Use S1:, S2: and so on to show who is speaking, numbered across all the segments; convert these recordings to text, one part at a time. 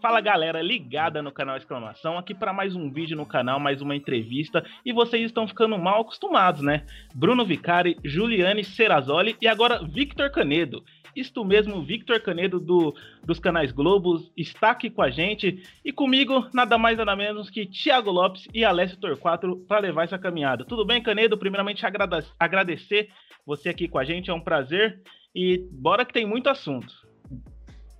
S1: Fala galera, ligada no canal Exclamação, aqui para mais um vídeo no canal, mais uma entrevista, e vocês estão ficando mal acostumados, né? Bruno Vicari, Juliane Serrazoli e agora Victor Canedo. Isto mesmo, Victor Canedo do, dos canais Globos está aqui com a gente e comigo nada mais nada menos que Thiago Lopes e Alessio Torquato para levar essa caminhada. Tudo bem, Canedo? Primeiramente agradecer você aqui com a gente, é um prazer e bora que tem muito assunto.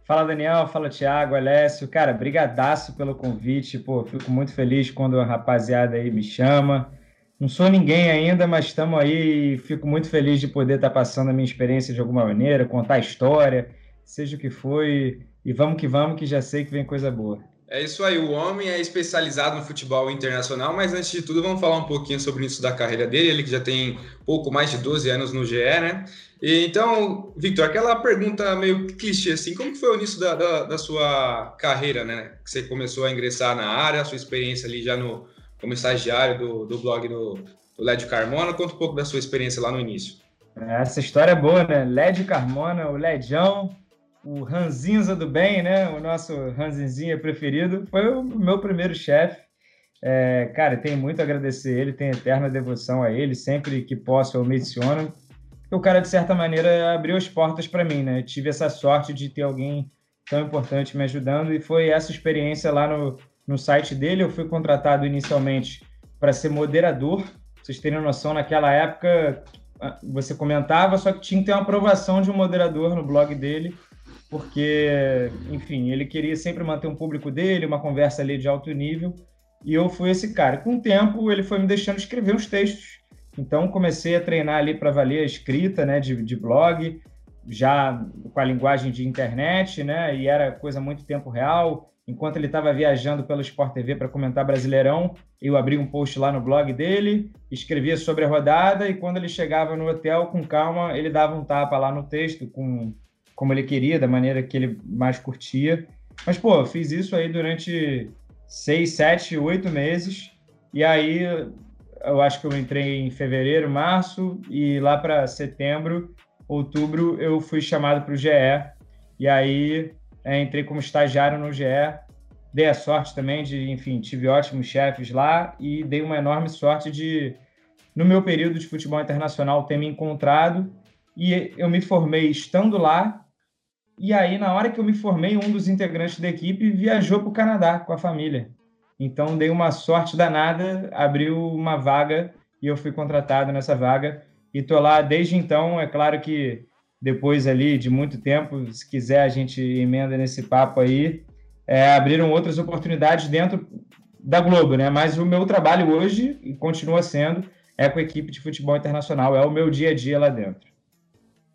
S2: Fala Daniel, fala Thiago, Alessio. Cara, brigadaço pelo convite. Pô, fico muito feliz quando a rapaziada aí me chama. Não sou ninguém ainda, mas estamos aí e fico muito feliz de poder estar tá passando a minha experiência de alguma maneira, contar a história, seja o que foi. E vamos que vamos, que já sei que vem coisa boa.
S3: É isso aí, o homem é especializado no futebol internacional, mas antes de tudo, vamos falar um pouquinho sobre o início da carreira dele. Ele que já tem pouco mais de 12 anos no GE, né? E, então, Victor, aquela pergunta meio clichê, assim, como foi o início da, da, da, sua carreira, né? Que você começou a ingressar na área, a sua experiência ali já no, como estagiário do, do blog do, do Lédio Carmona. Conta um pouco da sua experiência lá no início.
S2: Essa história é boa, né? Lédio Carmona, o Ledião o Ranzinza do bem, né? O nosso Ranzinzinha preferido, foi o meu primeiro chefe. É, cara, tenho muito a agradecer ele, tenho eterna devoção a ele, sempre que posso eu menciono. O cara, de certa maneira, abriu as portas para mim, né? Tive essa sorte de ter alguém tão importante me ajudando e foi essa experiência lá no, no site dele. Eu fui contratado inicialmente para ser moderador. Vocês terem noção, naquela época você comentava, só que tinha que ter uma aprovação de um moderador no blog dele porque, enfim, ele queria sempre manter um público dele, uma conversa ali de alto nível, e eu fui esse cara. Com o tempo, ele foi me deixando escrever uns textos. Então, comecei a treinar ali para valer a escrita, né, de, de blog, já com a linguagem de internet, né, e era coisa muito tempo real. Enquanto ele estava viajando pelo Sport TV para comentar Brasileirão, eu abri um post lá no blog dele, escrevia sobre a rodada, e quando ele chegava no hotel, com calma, ele dava um tapa lá no texto, com como ele queria, da maneira que ele mais curtia. Mas, pô, fiz isso aí durante seis, sete, oito meses. E aí, eu acho que eu entrei em fevereiro, março, e lá para setembro, outubro, eu fui chamado para o GE. E aí, é, entrei como estagiário no GE. Dei a sorte também de, enfim, tive ótimos chefes lá e dei uma enorme sorte de, no meu período de futebol internacional, ter me encontrado. E eu me formei estando lá e aí, na hora que eu me formei, um dos integrantes da equipe viajou para o Canadá com a família. Então, dei uma sorte danada, abriu uma vaga e eu fui contratado nessa vaga. E estou lá desde então. É claro que depois ali de muito tempo, se quiser, a gente emenda nesse papo aí. É, abriram outras oportunidades dentro da Globo, né? Mas o meu trabalho hoje, e continua sendo, é com a equipe de futebol internacional. É o meu dia a dia lá dentro.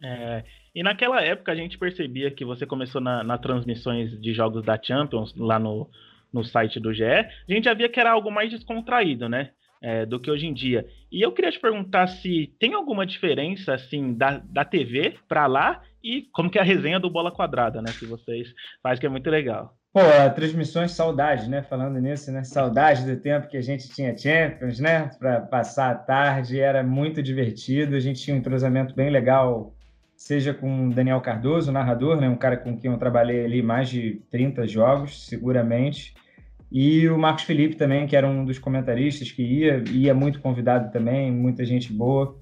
S1: É, e naquela época a gente percebia que você começou na, na transmissões de jogos da Champions, lá no, no site do GE, a gente já via que era algo mais descontraído, né? É, do que hoje em dia. E eu queria te perguntar se tem alguma diferença, assim, da, da TV para lá e como que é a resenha do Bola Quadrada, né? Que vocês fazem, que é muito legal.
S2: Pô, transmissões, saudade, né? Falando nisso, né? Saudade do tempo que a gente tinha Champions, né? Para passar a tarde, era muito divertido. A gente tinha um entrosamento bem legal seja com Daniel Cardoso, narrador, né, um cara com quem eu trabalhei ali mais de 30 jogos, seguramente, e o Marcos Felipe também, que era um dos comentaristas que ia, ia muito convidado também, muita gente boa.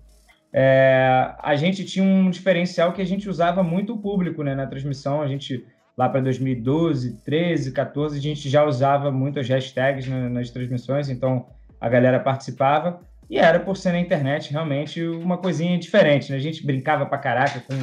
S2: É, a gente tinha um diferencial que a gente usava muito o público né, na transmissão, a gente lá para 2012, 13, 14, a gente já usava muitas hashtags nas transmissões, então a galera participava. E era, por ser na internet, realmente uma coisinha diferente, né? A gente brincava pra caraca com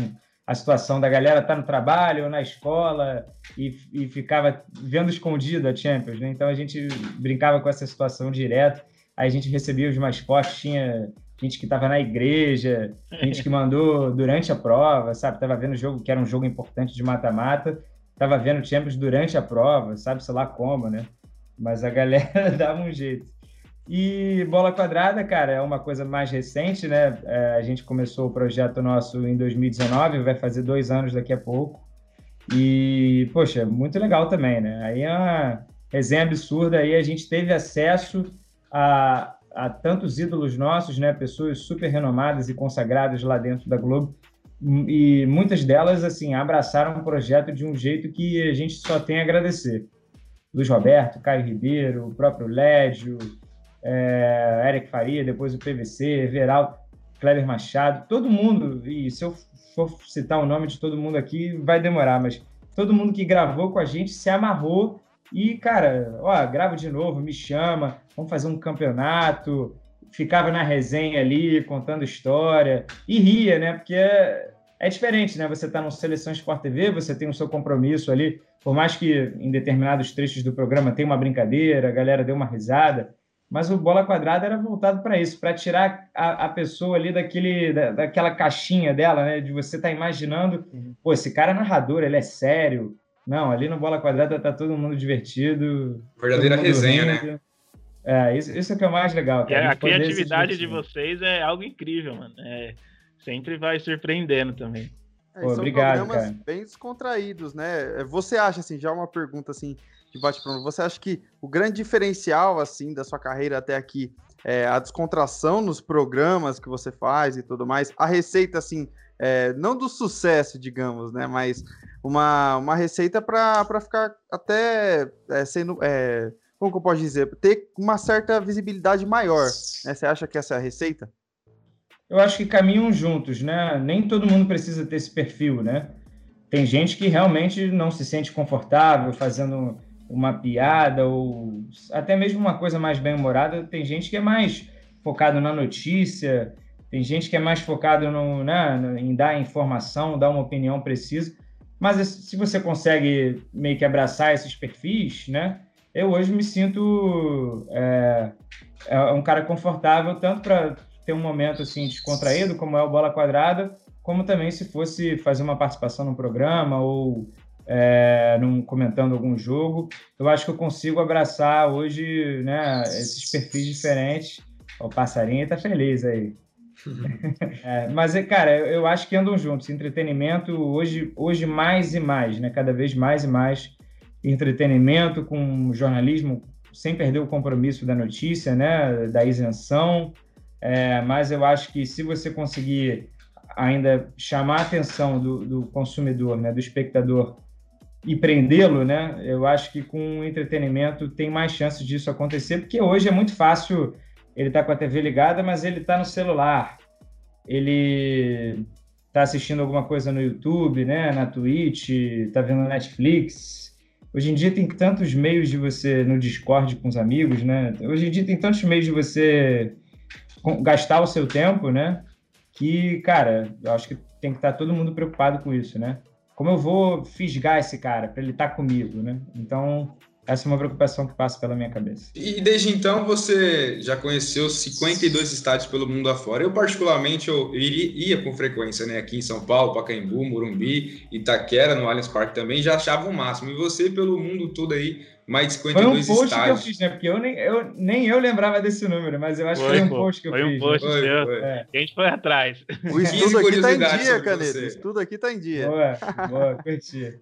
S2: a situação da galera estar tá no trabalho ou na escola e, e ficava vendo escondido a Champions, né? Então a gente brincava com essa situação direto. Aí a gente recebia os mascotes, tinha gente que estava na igreja, gente que mandou durante a prova, sabe? Tava vendo o jogo, que era um jogo importante de mata-mata, tava vendo Champions durante a prova, sabe? Sei lá como, né? Mas a galera dava um jeito. E bola quadrada, cara, é uma coisa mais recente, né? É, a gente começou o projeto nosso em 2019, vai fazer dois anos daqui a pouco. E, poxa, muito legal também, né? Aí é uma resenha absurda. Aí a gente teve acesso a, a tantos ídolos nossos, né, pessoas super renomadas e consagradas lá dentro da Globo, e muitas delas assim abraçaram o projeto de um jeito que a gente só tem a agradecer. Luiz Roberto, Caio Ribeiro, o próprio Lédio, é, Eric Faria, depois o PVC, Everaldo, Kleber Machado, todo mundo, e se eu for citar o nome de todo mundo aqui, vai demorar, mas todo mundo que gravou com a gente se amarrou e, cara, ó, grava de novo, me chama, vamos fazer um campeonato. Ficava na resenha ali, contando história, e ria, né? Porque é, é diferente, né? Você está no Seleção Sport TV, você tem o seu compromisso ali, por mais que em determinados trechos do programa tenha uma brincadeira, a galera deu uma risada, mas o bola quadrada era voltado para isso, para tirar a, a, pessoa ali daquele, da, daquela caixinha dela, né? De você estar tá imaginando, uhum. pô, esse cara é narrador, ele é sério. Não, ali no bola quadrada tá todo mundo divertido.
S3: Verdadeira resenha, rindo. né?
S2: É, isso, isso é que é mais legal.
S1: Cara, a, a criatividade de vocês é algo incrível, mano. É, sempre vai surpreendendo também.
S4: É, Pô, são obrigado, programas cara. bem descontraídos, né? Você acha, assim, já uma pergunta assim, de bate-pronto. Você acha que o grande diferencial assim da sua carreira até aqui é a descontração nos programas que você faz e tudo mais? A receita assim, é, não do sucesso, digamos, né? Mas uma, uma receita para ficar até é, sendo. É, como que eu posso dizer? Ter uma certa visibilidade maior. Né? Você acha que essa é a receita?
S2: Eu acho que caminham juntos, né? Nem todo mundo precisa ter esse perfil, né? Tem gente que realmente não se sente confortável fazendo uma piada ou até mesmo uma coisa mais bem-humorada. Tem gente que é mais focado na notícia, tem gente que é mais focado no, né, em dar informação, dar uma opinião precisa. Mas se você consegue meio que abraçar esses perfis, né? Eu hoje me sinto é, é um cara confortável tanto para ter um momento assim descontraído, como é o bola quadrada, como também se fosse fazer uma participação num programa ou é, num, comentando algum jogo. Eu acho que eu consigo abraçar hoje né, esses perfis diferentes. O passarinho está feliz aí. é, mas, cara, eu, eu acho que andam juntos. Entretenimento hoje, hoje mais e mais, né? Cada vez mais e mais entretenimento com jornalismo sem perder o compromisso da notícia, né? Da isenção. É, mas eu acho que se você conseguir ainda chamar a atenção do, do consumidor, né? Do espectador e prendê-lo, né? Eu acho que com entretenimento tem mais chances disso acontecer, porque hoje é muito fácil ele tá com a TV ligada, mas ele tá no celular. Ele tá assistindo alguma coisa no YouTube, né, na Twitch, tá vendo Netflix. Hoje em dia tem tantos meios de você no Discord com os amigos, né? Hoje em dia tem tantos meios de você gastar o seu tempo, né? Que, cara, eu acho que tem que estar tá todo mundo preocupado com isso, né? Como eu vou fisgar esse cara para ele estar tá comigo, né? Então, essa é uma preocupação que passa pela minha cabeça.
S3: E desde então você já conheceu 52 estádios pelo mundo afora. Eu particularmente eu iria, ia com frequência, né? Aqui em São Paulo, Pacaembu, Morumbi, Itaquera, no Allianz Parque também, já achava o máximo. E você pelo mundo todo aí mais de 52
S2: Foi um post
S3: estádios.
S2: que eu fiz, né? Porque eu nem, eu nem eu lembrava desse número, mas eu acho foi, que foi um post que eu
S1: foi
S2: fiz.
S1: Um post né? foi, foi. É. A gente foi atrás.
S4: O estudo aqui tá em dia, Caneta. O estudo aqui tá em dia.
S2: Boa, boa, curti.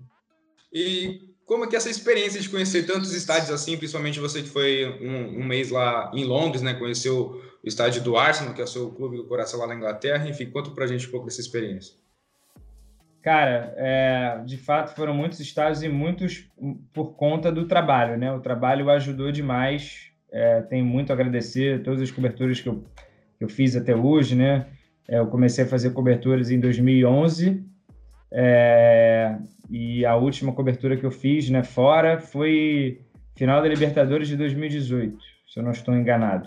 S3: E como é que é essa experiência de conhecer tantos estádios assim, principalmente você que foi um, um mês lá em Londres, né? Conheceu o estádio do Arsenal, que é o seu clube do coração lá na Inglaterra. Enfim, conta pra gente um pouco dessa experiência.
S2: Cara, é, de fato foram muitos estágios e muitos por conta do trabalho, né? O trabalho ajudou demais. É, tenho muito a agradecer todas as coberturas que eu, que eu fiz até hoje, né? É, eu comecei a fazer coberturas em 2011 é, e a última cobertura que eu fiz, né, fora, foi final da Libertadores de 2018, se eu não estou enganado.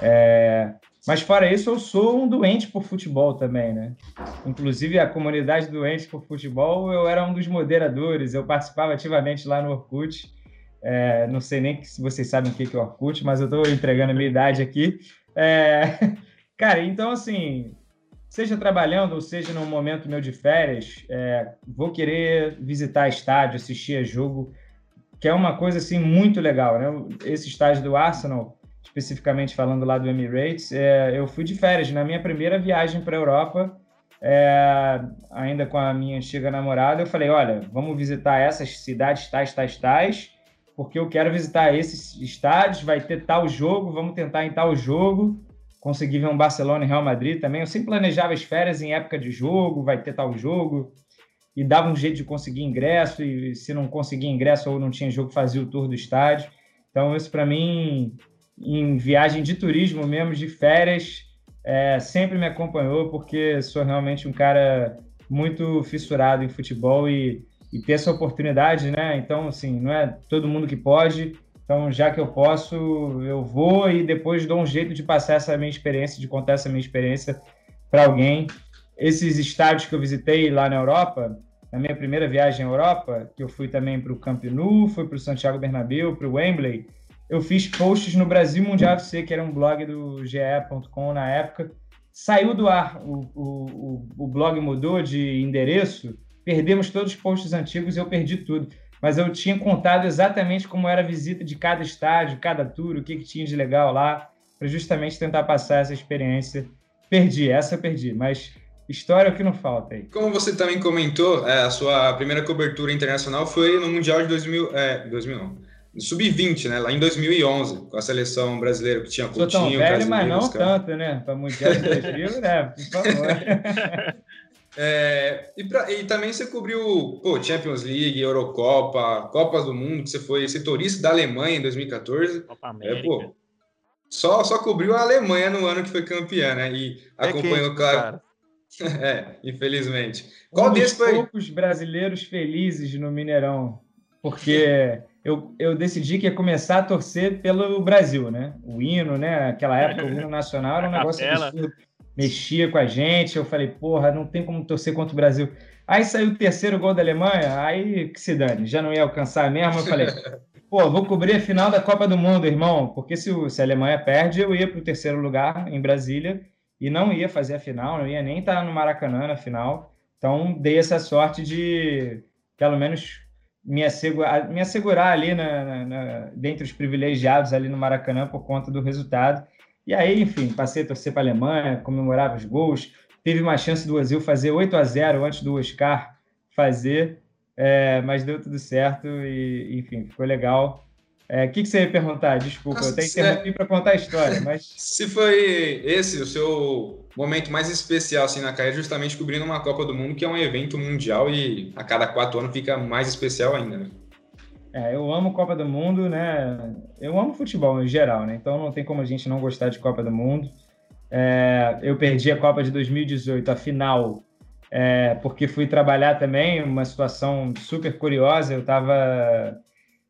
S2: É, mas fora isso, eu sou um doente por futebol também, né? Inclusive a comunidade doente por futebol, eu era um dos moderadores, eu participava ativamente lá no Orkut. É, não sei nem se vocês sabem o que é o Orkut, mas eu estou entregando a minha idade aqui. É, cara, então assim, seja trabalhando ou seja num momento meu de férias, é, vou querer visitar estádio, assistir a jogo, que é uma coisa assim muito legal, né? Esse estádio do Arsenal especificamente falando lá do Emirates, é, eu fui de férias na minha primeira viagem para a Europa, é, ainda com a minha antiga namorada. Eu falei: olha, vamos visitar essas cidades tais, tais, tais. porque eu quero visitar esses estádios, vai ter tal jogo, vamos tentar em tal jogo. Consegui ver um Barcelona e Real Madrid também. Eu sempre planejava as férias em época de jogo, vai ter tal jogo, e dava um jeito de conseguir ingresso, e se não conseguia ingresso ou não tinha jogo, fazia o tour do estádio. Então, isso para mim, em viagem de turismo mesmo, de férias, é, sempre me acompanhou, porque sou realmente um cara muito fissurado em futebol e e ter essa oportunidade, né? Então, assim, não é todo mundo que pode. Então, já que eu posso, eu vou e depois dou um jeito de passar essa minha experiência, de contar essa minha experiência para alguém. Esses estádios que eu visitei lá na Europa, na minha primeira viagem à Europa, que eu fui também para o Camp Nou, fui para o Santiago Bernabéu, para o Wembley, eu fiz posts no Brasil Mundial FC, que era um blog do ge.com na época. Saiu do ar, o, o, o blog mudou de endereço, perdemos todos os posts antigos e eu perdi tudo. Mas eu tinha contado exatamente como era a visita de cada estádio, cada tour, o que, que tinha de legal lá, para justamente tentar passar essa experiência. Perdi, essa eu perdi, mas história é o que não falta aí.
S3: Como você também comentou, é, a sua primeira cobertura internacional foi no Mundial de 2000, é, 2000 não, Sub-20, né? Lá em 2011, com a seleção brasileira que tinha
S2: Coutinho, Sou tão velho, mas não tanto, né? Para Mundial de 2000, né? Por favor.
S3: É, e, pra, e, também você cobriu pô, Champions League, Eurocopa, Copas do Mundo, que você foi setorista da Alemanha em 2014. Copa América. É, pô, só, só cobriu a Alemanha no ano que foi campeã, né? E é acompanhou, claro. é, infelizmente.
S2: Qual um desses foi? poucos brasileiros felizes no Mineirão, porque eu, eu decidi que ia começar a torcer pelo Brasil, né? O hino, né? Aquela época, o hino nacional era um negócio absurdo mexia com a gente. Eu falei, porra, não tem como torcer contra o Brasil. Aí saiu o terceiro gol da Alemanha, aí que se dane, já não ia alcançar mesmo. Eu falei, pô, vou cobrir a final da Copa do Mundo, irmão, porque se, se a Alemanha perde, eu ia para o terceiro lugar em Brasília e não ia fazer a final, não ia nem estar no Maracanã na final. Então, dei essa sorte de, pelo menos, me assegurar, me assegurar ali na, na, na, dentre os privilegiados ali no Maracanã por conta do resultado. E aí, enfim, passei a torcer para a Alemanha, comemorava os gols. Teve uma chance do Brasil fazer 8 a 0 antes do Oscar fazer, é, mas deu tudo certo e, enfim, ficou legal. É, o é, que, que, você ia perguntar? Desculpa, Nossa, eu até interrompi é... para contar a história, mas...
S3: Se foi esse o seu momento mais especial assim, na carreira, justamente cobrindo uma Copa do Mundo, que é um evento mundial e a cada quatro anos fica mais especial ainda, né?
S2: É, eu amo Copa do Mundo, né? Eu amo futebol em geral, né? Então não tem como a gente não gostar de Copa do Mundo. É, eu perdi a Copa de 2018, a final, é, porque fui trabalhar também, uma situação super curiosa. Eu estava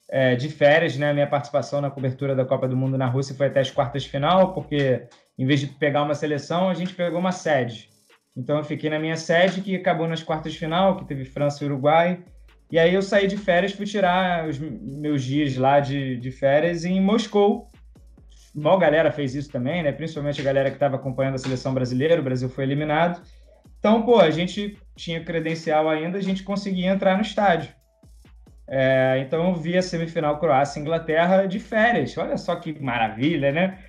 S2: é, de férias, né? Minha participação na cobertura da Copa do Mundo na Rússia foi até as quartas de final, porque em vez de pegar uma seleção, a gente pegou uma sede. Então eu fiquei na minha sede, que acabou nas quartas de final, que teve França e Uruguai. E aí eu saí de férias, fui tirar os meus dias lá de, de férias em Moscou. Mal galera fez isso também, né? Principalmente a galera que estava acompanhando a seleção brasileira, o Brasil foi eliminado. Então, pô, a gente tinha credencial ainda, a gente conseguia entrar no estádio. É, então eu vi a semifinal Croácia-Inglaterra de férias. Olha só que maravilha, né?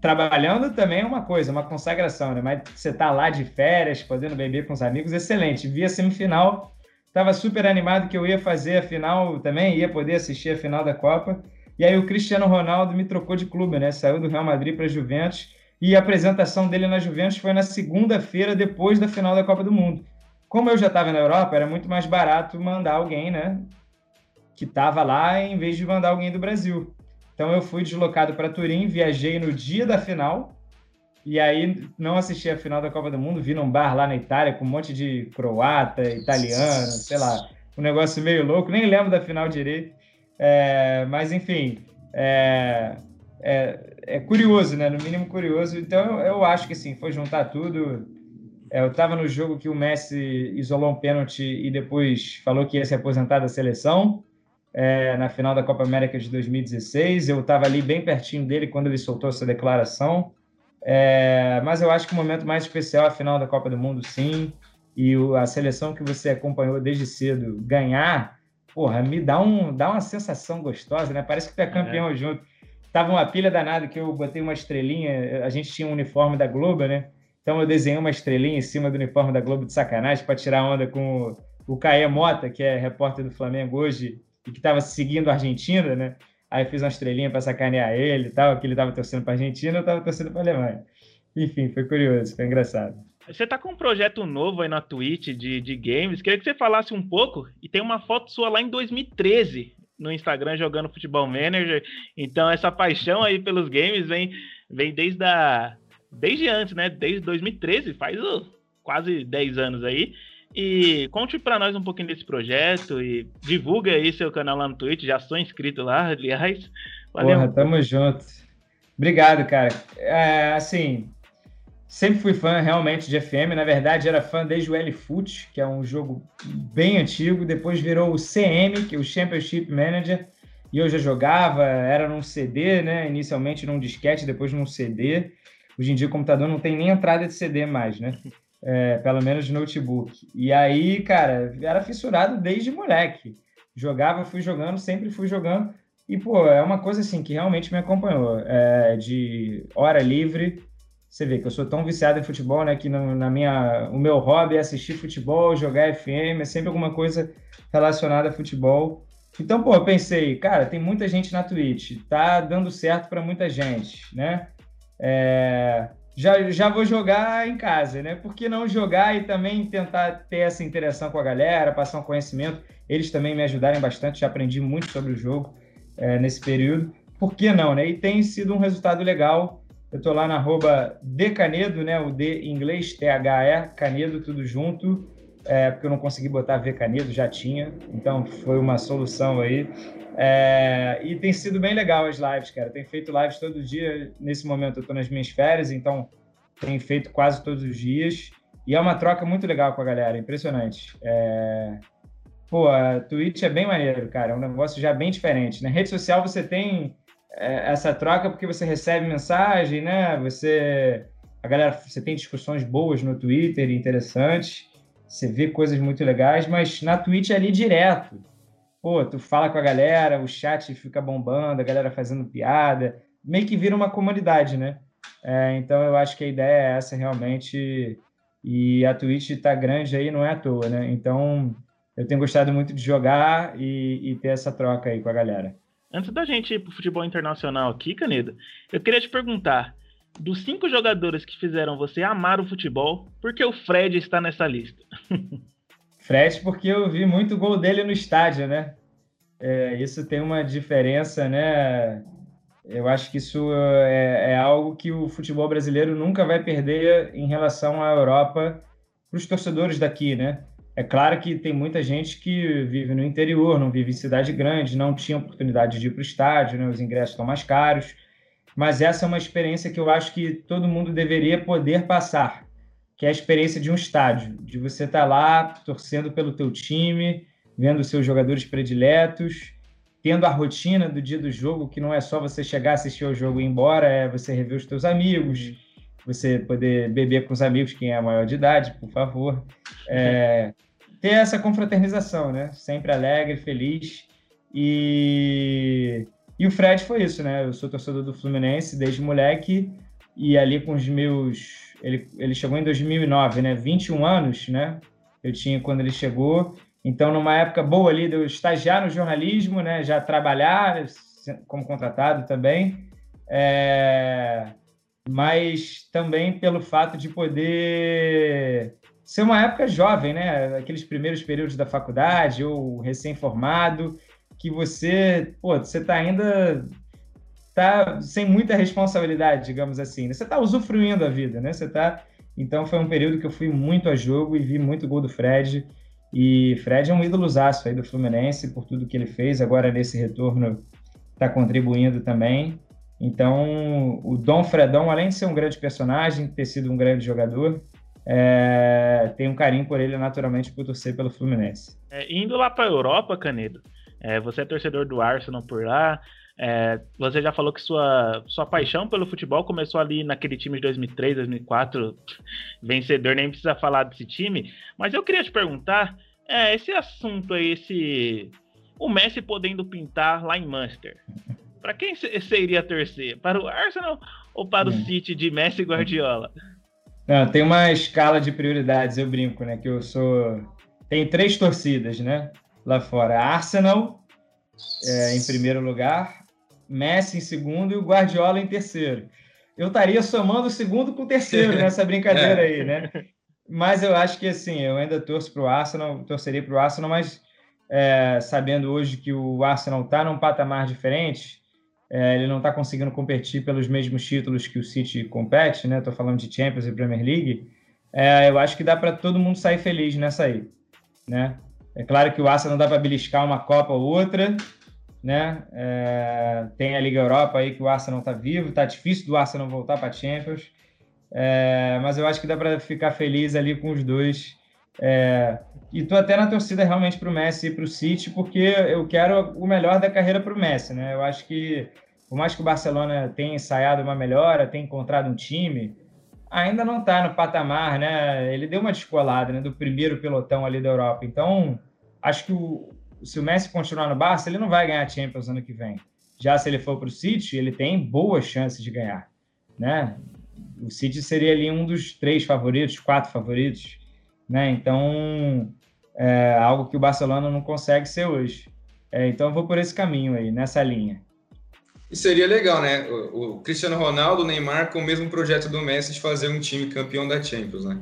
S2: Trabalhando também é uma coisa, uma consagração, né? Mas você tá lá de férias, podendo beber com os amigos, excelente. Vi a semifinal Estava super animado que eu ia fazer a final também, ia poder assistir a final da Copa. E aí o Cristiano Ronaldo me trocou de clube, né? Saiu do Real Madrid para a Juventus. E a apresentação dele na Juventus foi na segunda-feira, depois da final da Copa do Mundo. Como eu já estava na Europa, era muito mais barato mandar alguém, né? Que estava lá, em vez de mandar alguém do Brasil. Então eu fui deslocado para Turim, viajei no dia da final e aí não assisti a final da Copa do Mundo, vi num bar lá na Itália com um monte de croata, italiano, sei lá, um negócio meio louco, nem lembro da final direito. É, mas enfim, é, é, é, curioso, né? No mínimo curioso. Então eu, eu acho que sim, foi juntar tudo. É, eu estava no jogo que o Messi isolou um pênalti e depois falou que ia se aposentar da seleção. É, na final da Copa América de 2016. Eu estava ali bem pertinho dele quando ele soltou essa declaração. É, mas eu acho que o momento mais especial é a final da Copa do Mundo, sim. E a seleção que você acompanhou desde cedo ganhar, porra, me dá, um, dá uma sensação gostosa, né? Parece que tu é campeão é. junto. Tava uma pilha danada que eu botei uma estrelinha, a gente tinha um uniforme da Globo, né? Então eu desenhei uma estrelinha em cima do uniforme da Globo de sacanagem para tirar onda com o, o Caê Mota, que é repórter do Flamengo hoje e que estava seguindo a Argentina, né? Aí fiz uma estrelinha para sacanear ele e tal, que ele estava torcendo para Argentina, eu estava torcendo para Alemanha. Enfim, foi curioso, foi engraçado.
S1: Você tá com um projeto novo aí na Twitch de, de games. Queria que você falasse um pouco. E tem uma foto sua lá em 2013 no Instagram jogando Futebol Manager. Então essa paixão aí pelos games vem, vem desde a, desde antes, né? Desde 2013, faz uh, quase 10 anos aí. E conte para nós um pouquinho desse projeto e divulga aí seu canal lá no Twitch. Já sou inscrito lá, aliás.
S2: Valeu. Porra, tamo junto. Obrigado, cara. É, assim, sempre fui fã realmente de FM. Na verdade, era fã desde o L-Foot, que é um jogo bem antigo. Depois virou o CM, que é o Championship Manager. E eu já jogava, era num CD, né? Inicialmente num disquete, depois num CD. Hoje em dia o computador não tem nem entrada de CD mais, né? É, pelo menos de notebook. E aí, cara, era fissurado desde moleque. Jogava, fui jogando, sempre fui jogando. E, pô, é uma coisa assim que realmente me acompanhou. É, de hora livre, você vê que eu sou tão viciado em futebol, né? Que no, na minha, o meu hobby é assistir futebol, jogar FM, é sempre alguma coisa relacionada a futebol. Então, pô, eu pensei, cara, tem muita gente na Twitch, tá dando certo para muita gente, né? É, já, já vou jogar em casa, né? Por que não jogar e também tentar ter essa interação com a galera, passar um conhecimento? Eles também me ajudaram bastante, já aprendi muito sobre o jogo é, nesse período. Por que não, né? E tem sido um resultado legal. Eu tô lá na arroba né? O D em inglês, T-H-E, Canedo, tudo junto. É, porque eu não consegui botar V Canedo, já tinha. Então foi uma solução aí. É, e tem sido bem legal as lives, cara. Tenho feito lives todo dia. Nesse momento eu estou nas minhas férias, então tenho feito quase todos os dias. E é uma troca muito legal com a galera, impressionante. É... Pô, a Twitch é bem maneiro, cara. É um negócio já bem diferente. Na rede social você tem é, essa troca porque você recebe mensagem, né? Você. A galera, você tem discussões boas no Twitter, interessantes. Você vê coisas muito legais, mas na Twitch é ali direto pô, tu fala com a galera, o chat fica bombando, a galera fazendo piada, meio que vira uma comunidade, né? É, então eu acho que a ideia é essa realmente, e a Twitch está grande aí, não é à toa, né? Então eu tenho gostado muito de jogar e, e ter essa troca aí com a galera.
S1: Antes da gente ir para o futebol internacional aqui, Canedo, eu queria te perguntar, dos cinco jogadores que fizeram você amar o futebol, por que o Fred está nessa lista?
S2: Fred, porque eu vi muito gol dele no estádio, né? É, isso tem uma diferença, né? Eu acho que isso é, é, algo que o futebol brasileiro nunca vai perder em relação à Europa para os torcedores daqui, né? É claro que tem muita gente que vive no interior, não vive em cidade grande, não tinha oportunidade de ir para o estádio, né? os ingressos estão mais caros, mas essa é uma experiência que eu acho que todo mundo deveria poder passar que é a experiência de um estádio, de você estar tá lá torcendo pelo teu time, vendo seus jogadores prediletos, tendo a rotina do dia do jogo, que não é só você chegar, assistir ao jogo e ir embora, é você rever os teus amigos, você poder beber com os amigos, quem é maior de idade, por favor. É, ter essa confraternização, né? Sempre alegre, feliz. E, e o Fred foi isso, né? Eu sou torcedor do Fluminense desde moleque, e ali com os meus ele, ele chegou em 2009, né? 21 anos, né? Eu tinha quando ele chegou. Então, numa época boa ali de eu estagiar no jornalismo, né? Já trabalhar como contratado também. É... Mas também pelo fato de poder ser uma época jovem, né? Aqueles primeiros períodos da faculdade ou recém-formado, que você, pô, você está ainda tá sem muita responsabilidade, digamos assim. Né? Você está usufruindo a vida, né? Você tá. Então foi um período que eu fui muito a jogo e vi muito gol do Fred. E Fred é um ídolozaço aí do Fluminense por tudo que ele fez. Agora nesse retorno está contribuindo também. Então o Dom Fredão, além de ser um grande personagem, ter sido um grande jogador, é, tem um carinho por ele naturalmente por torcer pelo Fluminense.
S1: É, indo lá para a Europa, Canedo, é, você é torcedor do Arsenal por lá, é, você já falou que sua, sua paixão pelo futebol começou ali naquele time de 2003, 2004, vencedor, nem precisa falar desse time. Mas eu queria te perguntar, é, esse assunto aí, esse o Messi podendo pintar lá em Manchester, para quem você iria torcer? Para o Arsenal ou para o hum. City de Messi e Guardiola?
S2: Não, tem uma escala de prioridades, eu brinco, né? Que eu sou. Tem três torcidas, né? Lá fora: Arsenal, é, em primeiro lugar, Messi em segundo e o Guardiola em terceiro. Eu estaria somando o segundo com o terceiro nessa brincadeira aí, né? Mas eu acho que assim, eu ainda torço para o Arsenal, torceria para o Arsenal, mas é, sabendo hoje que o Arsenal está num patamar diferente, é, ele não está conseguindo competir pelos mesmos títulos que o City compete, né? Estou falando de Champions e Premier League. É, eu acho que dá para todo mundo sair feliz nessa aí, né? É claro que o Arsenal dá para beliscar uma Copa ou outra, né? É, tem a Liga Europa aí que o Arsenal está vivo, tá difícil do Arsenal voltar para Champions, é, mas eu acho que dá para ficar feliz ali com os dois. É, e tô até na torcida realmente para o Messi e para o City, porque eu quero o melhor da carreira para o Messi, né? Eu acho que por mais que o Barcelona tenha ensaiado uma melhora, tenha encontrado um time, ainda não está no patamar, né? Ele deu uma descolada, né, do primeiro pelotão ali da Europa. Então, acho que o, se o Messi continuar no Barça, ele não vai ganhar Champions ano que vem. Já se ele for para o City, ele tem boas chances de ganhar, né? O City seria ali um dos três favoritos, quatro favoritos, né? Então, é algo que o Barcelona não consegue ser hoje. É, então, eu vou por esse caminho aí, nessa linha.
S3: E seria legal, né? O, o, Cristiano Ronaldo, o Neymar, com o mesmo projeto do Messi de fazer um time campeão da Champions, né?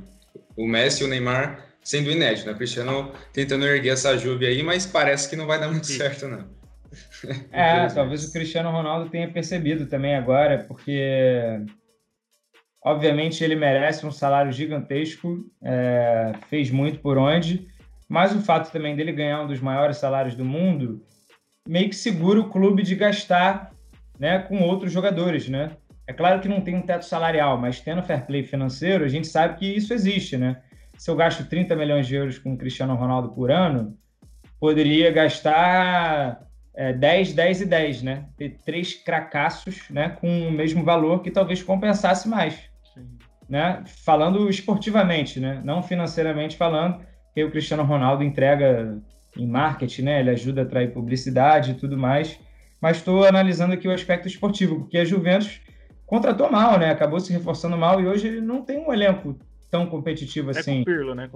S3: O Messi e o Neymar sendo inédito, né? O Cristiano tentando erguer essa Juve aí, mas parece que não vai dar muito certo, não.
S2: É, talvez o Cristiano Ronaldo tenha percebido também agora, porque obviamente ele merece um salário gigantesco, é, fez muito por onde, mas o fato também dele ganhar um dos maiores salários do mundo meio que segura o clube de gastar né, com outros jogadores, né? É claro que não tem um teto salarial, mas tendo fair play financeiro, a gente sabe que isso existe, né? Se eu gasto 30 milhões de euros com o Cristiano Ronaldo por ano, poderia gastar é, 10, 10 e 10, né? Ter três cracassos né, com o mesmo valor que talvez compensasse mais. Sim. Né? Falando esportivamente, né? não financeiramente falando, que o Cristiano Ronaldo entrega em marketing, né? ele ajuda a atrair publicidade e tudo mais. Mas estou analisando aqui o aspecto esportivo, porque a Juventus contratou mal, né? acabou se reforçando mal e hoje ele não tem um elenco tão competitivo assim. É com
S1: assim. o Pirlo, né?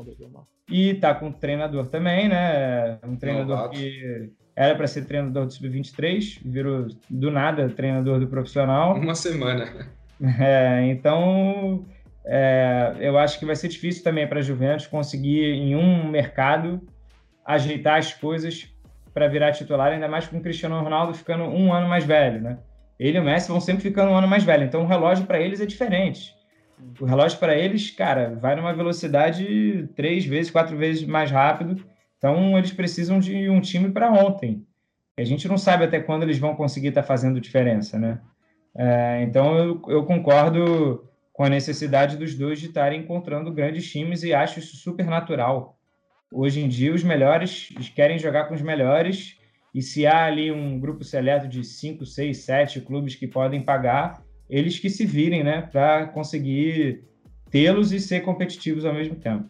S2: E tá com o treinador também, né? Um treinador que era para ser treinador do Sub-23, virou do nada treinador do profissional.
S3: Uma semana.
S2: É, então, é, eu acho que vai ser difícil também para a Juventus conseguir, em um mercado, ajeitar as coisas para virar titular, ainda mais com o Cristiano Ronaldo ficando um ano mais velho, né? Ele e o Messi vão sempre ficando um ano mais velho, então o relógio para eles é diferente. O relógio para eles, cara, vai numa velocidade três vezes, quatro vezes mais rápido. Então eles precisam de um time para ontem. A gente não sabe até quando eles vão conseguir estar tá fazendo diferença, né? É, então eu, eu, concordo com a necessidade dos dois de estarem encontrando grandes times e acho isso super natural. Hoje em dia os melhores querem jogar com os melhores e se há ali um grupo seleto de cinco, seis, sete clubes que podem pagar, eles que se virem, né, para conseguir tê-los e ser competitivos ao mesmo tempo.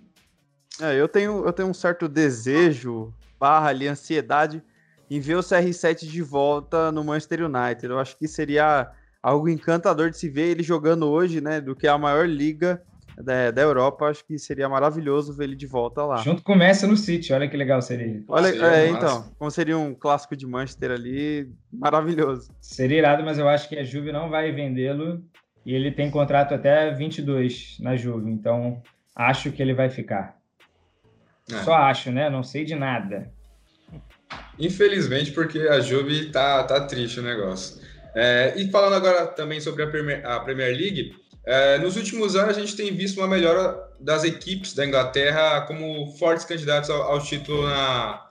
S4: É, eu tenho, eu tenho um certo desejo, barra ali, ansiedade, em ver o CR7 de volta no Manchester United. Eu acho que seria algo encantador de se ver ele jogando hoje, né, do que a maior liga da, da Europa, acho que seria maravilhoso ver ele de volta lá.
S2: Junto com o Messi no City, olha que legal seria.
S4: Olha, seria é, então, como seria um clássico de Manchester ali, maravilhoso.
S2: Seria irado, mas eu acho que a Juve não vai vendê-lo e ele tem contrato até 22 na Juve, então acho que ele vai ficar. É. Só acho, né? Não sei de nada.
S3: Infelizmente, porque a Juve tá, tá triste o negócio. É, e falando agora também sobre a Premier, a Premier League, é, nos últimos anos, a gente tem visto uma melhora das equipes da Inglaterra como fortes candidatos ao, ao título na,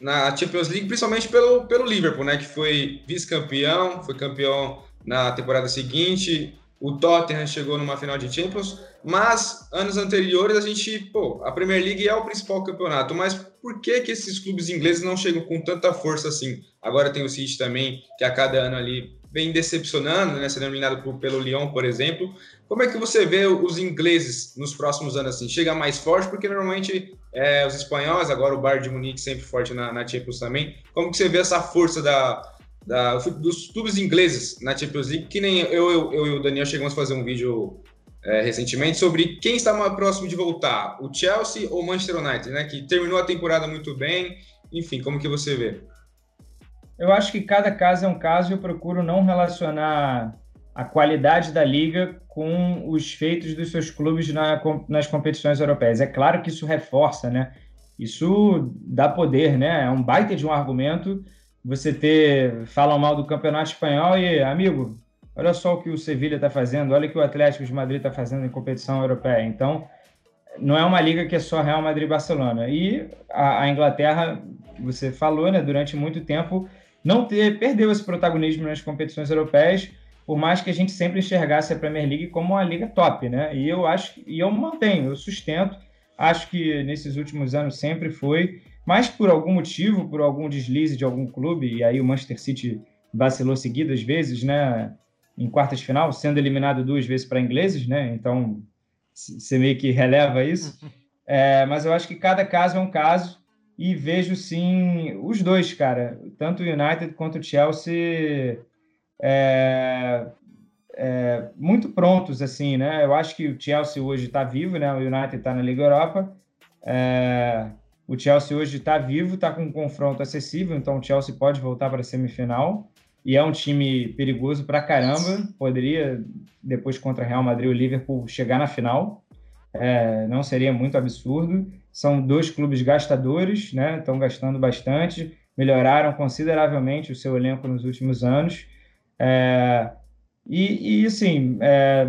S3: na Champions League, principalmente pelo, pelo Liverpool, né, que foi vice-campeão, foi campeão na temporada seguinte. O Tottenham chegou numa final de Champions, mas anos anteriores a gente, pô, a Premier League é o principal campeonato, mas por que que esses clubes ingleses não chegam com tanta força assim? Agora tem o City também, que a cada ano ali vem decepcionando, né, sendo eliminado por, pelo Lyon, por exemplo. Como é que você vê os ingleses nos próximos anos assim? Chega mais forte, porque normalmente é, os espanhóis, agora o Bayern de Munique sempre forte na, na Champions também. Como que você vê essa força da, da, dos clubes ingleses na Champions League? Que nem eu, eu, eu e o Daniel chegamos a fazer um vídeo é, recentemente sobre quem está mais próximo de voltar, o Chelsea ou o Manchester United, né? Que terminou a temporada muito bem. Enfim, como que você vê?
S2: Eu acho que cada caso é um caso e eu procuro não relacionar a qualidade da liga com os feitos dos seus clubes na, nas competições europeias. É claro que isso reforça, né? Isso dá poder, né? É um baita de um argumento você ter falam mal do campeonato espanhol e amigo, olha só o que o Sevilha está fazendo, olha o que o Atlético de Madrid está fazendo em competição europeia. Então, não é uma liga que é só Real Madrid e Barcelona. E a, a Inglaterra, você falou, né? Durante muito tempo não ter perdeu esse protagonismo nas competições europeias por mais que a gente sempre enxergasse a Premier League como uma liga top, né? E eu acho e eu mantenho, eu sustento, acho que nesses últimos anos sempre foi, mas por algum motivo, por algum deslize de algum clube, e aí o Manchester City vacilou seguidas vezes, né? Em quartas de final, sendo eliminado duas vezes para ingleses, né? Então você meio que releva isso. É, mas eu acho que cada caso é um caso e vejo sim os dois, cara, tanto o United quanto o Chelsea é, é, muito prontos, assim, né? Eu acho que o Chelsea hoje está vivo, né? O United está na Liga Europa. É, o Chelsea hoje está vivo, está com um confronto acessível, então o Chelsea pode voltar para a semifinal. E é um time perigoso para caramba. Poderia, depois contra Real Madrid o Liverpool, chegar na final. É, não seria muito absurdo. São dois clubes gastadores, né? Estão gastando bastante, melhoraram consideravelmente o seu elenco nos últimos anos. É, e, e, assim, é,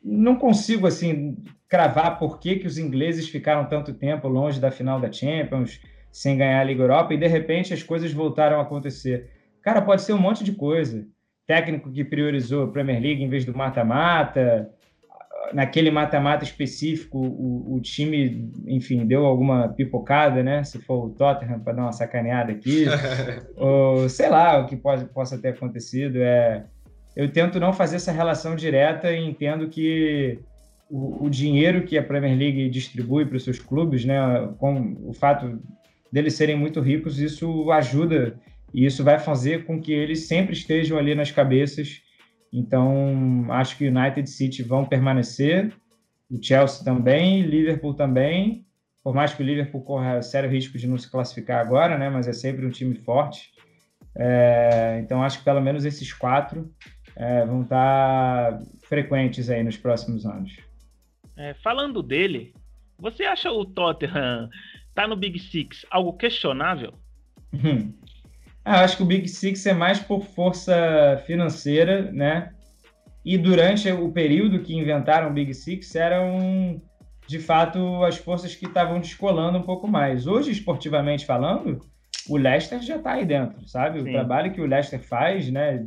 S2: não consigo assim cravar por que, que os ingleses ficaram tanto tempo longe da final da Champions, sem ganhar a Liga Europa, e de repente as coisas voltaram a acontecer. Cara, pode ser um monte de coisa. Técnico que priorizou a Premier League em vez do mata-mata, naquele mata-mata específico, o, o, time, enfim, deu alguma pipocada, né? Se for o Tottenham, para dar uma sacaneada aqui. ou sei lá, o que pode, possa ter acontecido. É, eu tento não fazer essa relação direta e entendo que o, o dinheiro que a Premier League distribui para os seus clubes, né? Com o fato deles serem muito ricos, isso ajuda e isso vai fazer com que eles sempre estejam ali nas cabeças então, acho que United City vão permanecer, o Chelsea também, Liverpool também, por mais que o Liverpool corra sério risco de não se classificar agora, né? Mas é sempre um time forte. É, então, acho que pelo menos esses quatro é, vão estar frequentes aí nos próximos anos.
S1: É, falando dele, você acha o Tottenham tá no Big Six algo questionável?
S2: Hum. Ah, acho que o Big Six é mais por força financeira, né? E durante o período que inventaram o Big Six eram, de fato, as forças que estavam descolando um pouco mais. Hoje, esportivamente falando, o Leicester já está aí dentro, sabe? Sim. O trabalho que o Leicester faz, né?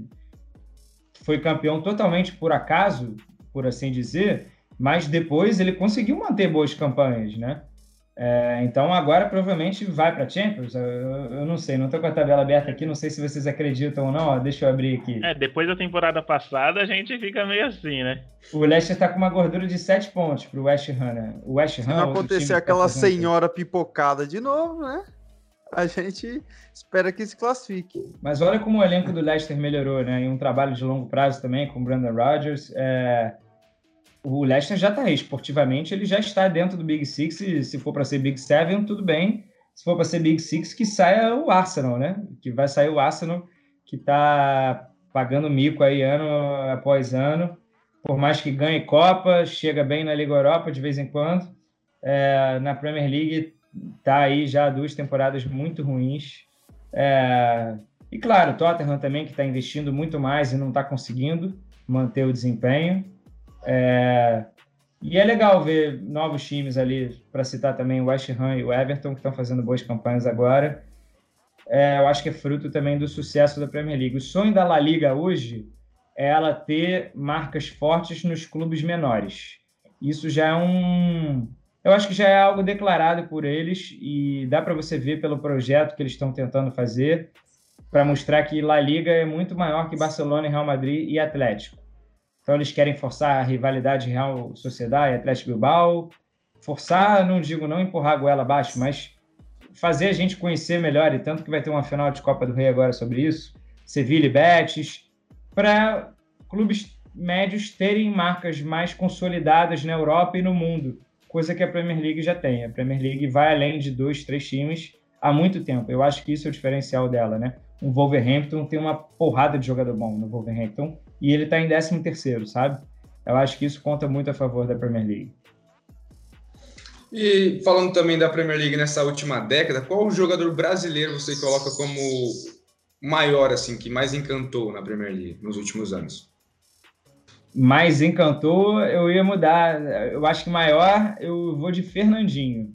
S2: Foi campeão totalmente por acaso, por assim dizer, mas depois ele conseguiu manter boas campanhas, né? É, então agora provavelmente vai para Champions. Eu, eu, não sei, não estou com a tabela aberta aqui, não sei se vocês acreditam ou não. Ó, deixa eu abrir aqui.
S1: É, depois da temporada passada a gente fica meio assim, né?
S2: O Leicester está com uma gordura de 7 pontos para o West Ham, né? O West Ham. Se
S4: não acontecer aquela tá senhora pipocada de novo, né? A gente espera que se classifique.
S2: Mas olha como o elenco do Leicester melhorou, né? Em um trabalho de longo prazo também com o Brandon Rodgers. É o Leicester já está esportivamente, ele já está dentro do Big Six, e se for para ser Big Seven, tudo bem. Se for para ser Big Six, que saia o Arsenal, né? Que vai sair o Arsenal, que está pagando mico aí ano após ano. Por mais que ganhe Copa, chega bem na Liga Europa de vez em quando. É, na Premier League está aí já duas temporadas muito ruins. É, e claro, o Tottenham também, que está investindo muito mais e não está conseguindo manter o desempenho. É, e é legal ver novos times ali, para citar também o West Ham e o Everton, que estão fazendo boas campanhas agora. É, eu acho que é fruto também do sucesso da Premier League. O sonho da La Liga hoje é ela ter marcas fortes nos clubes menores. Isso já é um. Eu acho que já é algo declarado por eles e dá para você ver pelo projeto que eles estão tentando fazer para mostrar que La Liga é muito maior que Barcelona, Real Madrid e Atlético. Então eles querem forçar a rivalidade Real Sociedade e Atlético Bilbao. Forçar, não digo não empurrar a goela abaixo, mas fazer a gente conhecer melhor, e tanto que vai ter uma final de Copa do Rei agora sobre isso, Sevilla e Betis, para clubes médios terem marcas mais consolidadas na Europa e no mundo, coisa que a Premier League já tem. A Premier League vai além de dois, três times há muito tempo. Eu acho que isso é o diferencial dela, né? o Wolverhampton tem uma porrada de jogador bom no Wolverhampton e ele está em 13 terceiro, sabe? Eu acho que isso conta muito a favor da Premier League.
S3: E falando também da Premier League nessa última década, qual jogador brasileiro você coloca como maior, assim, que mais encantou na Premier League nos últimos anos?
S2: Mais encantou, eu ia mudar. Eu acho que maior, eu vou de Fernandinho.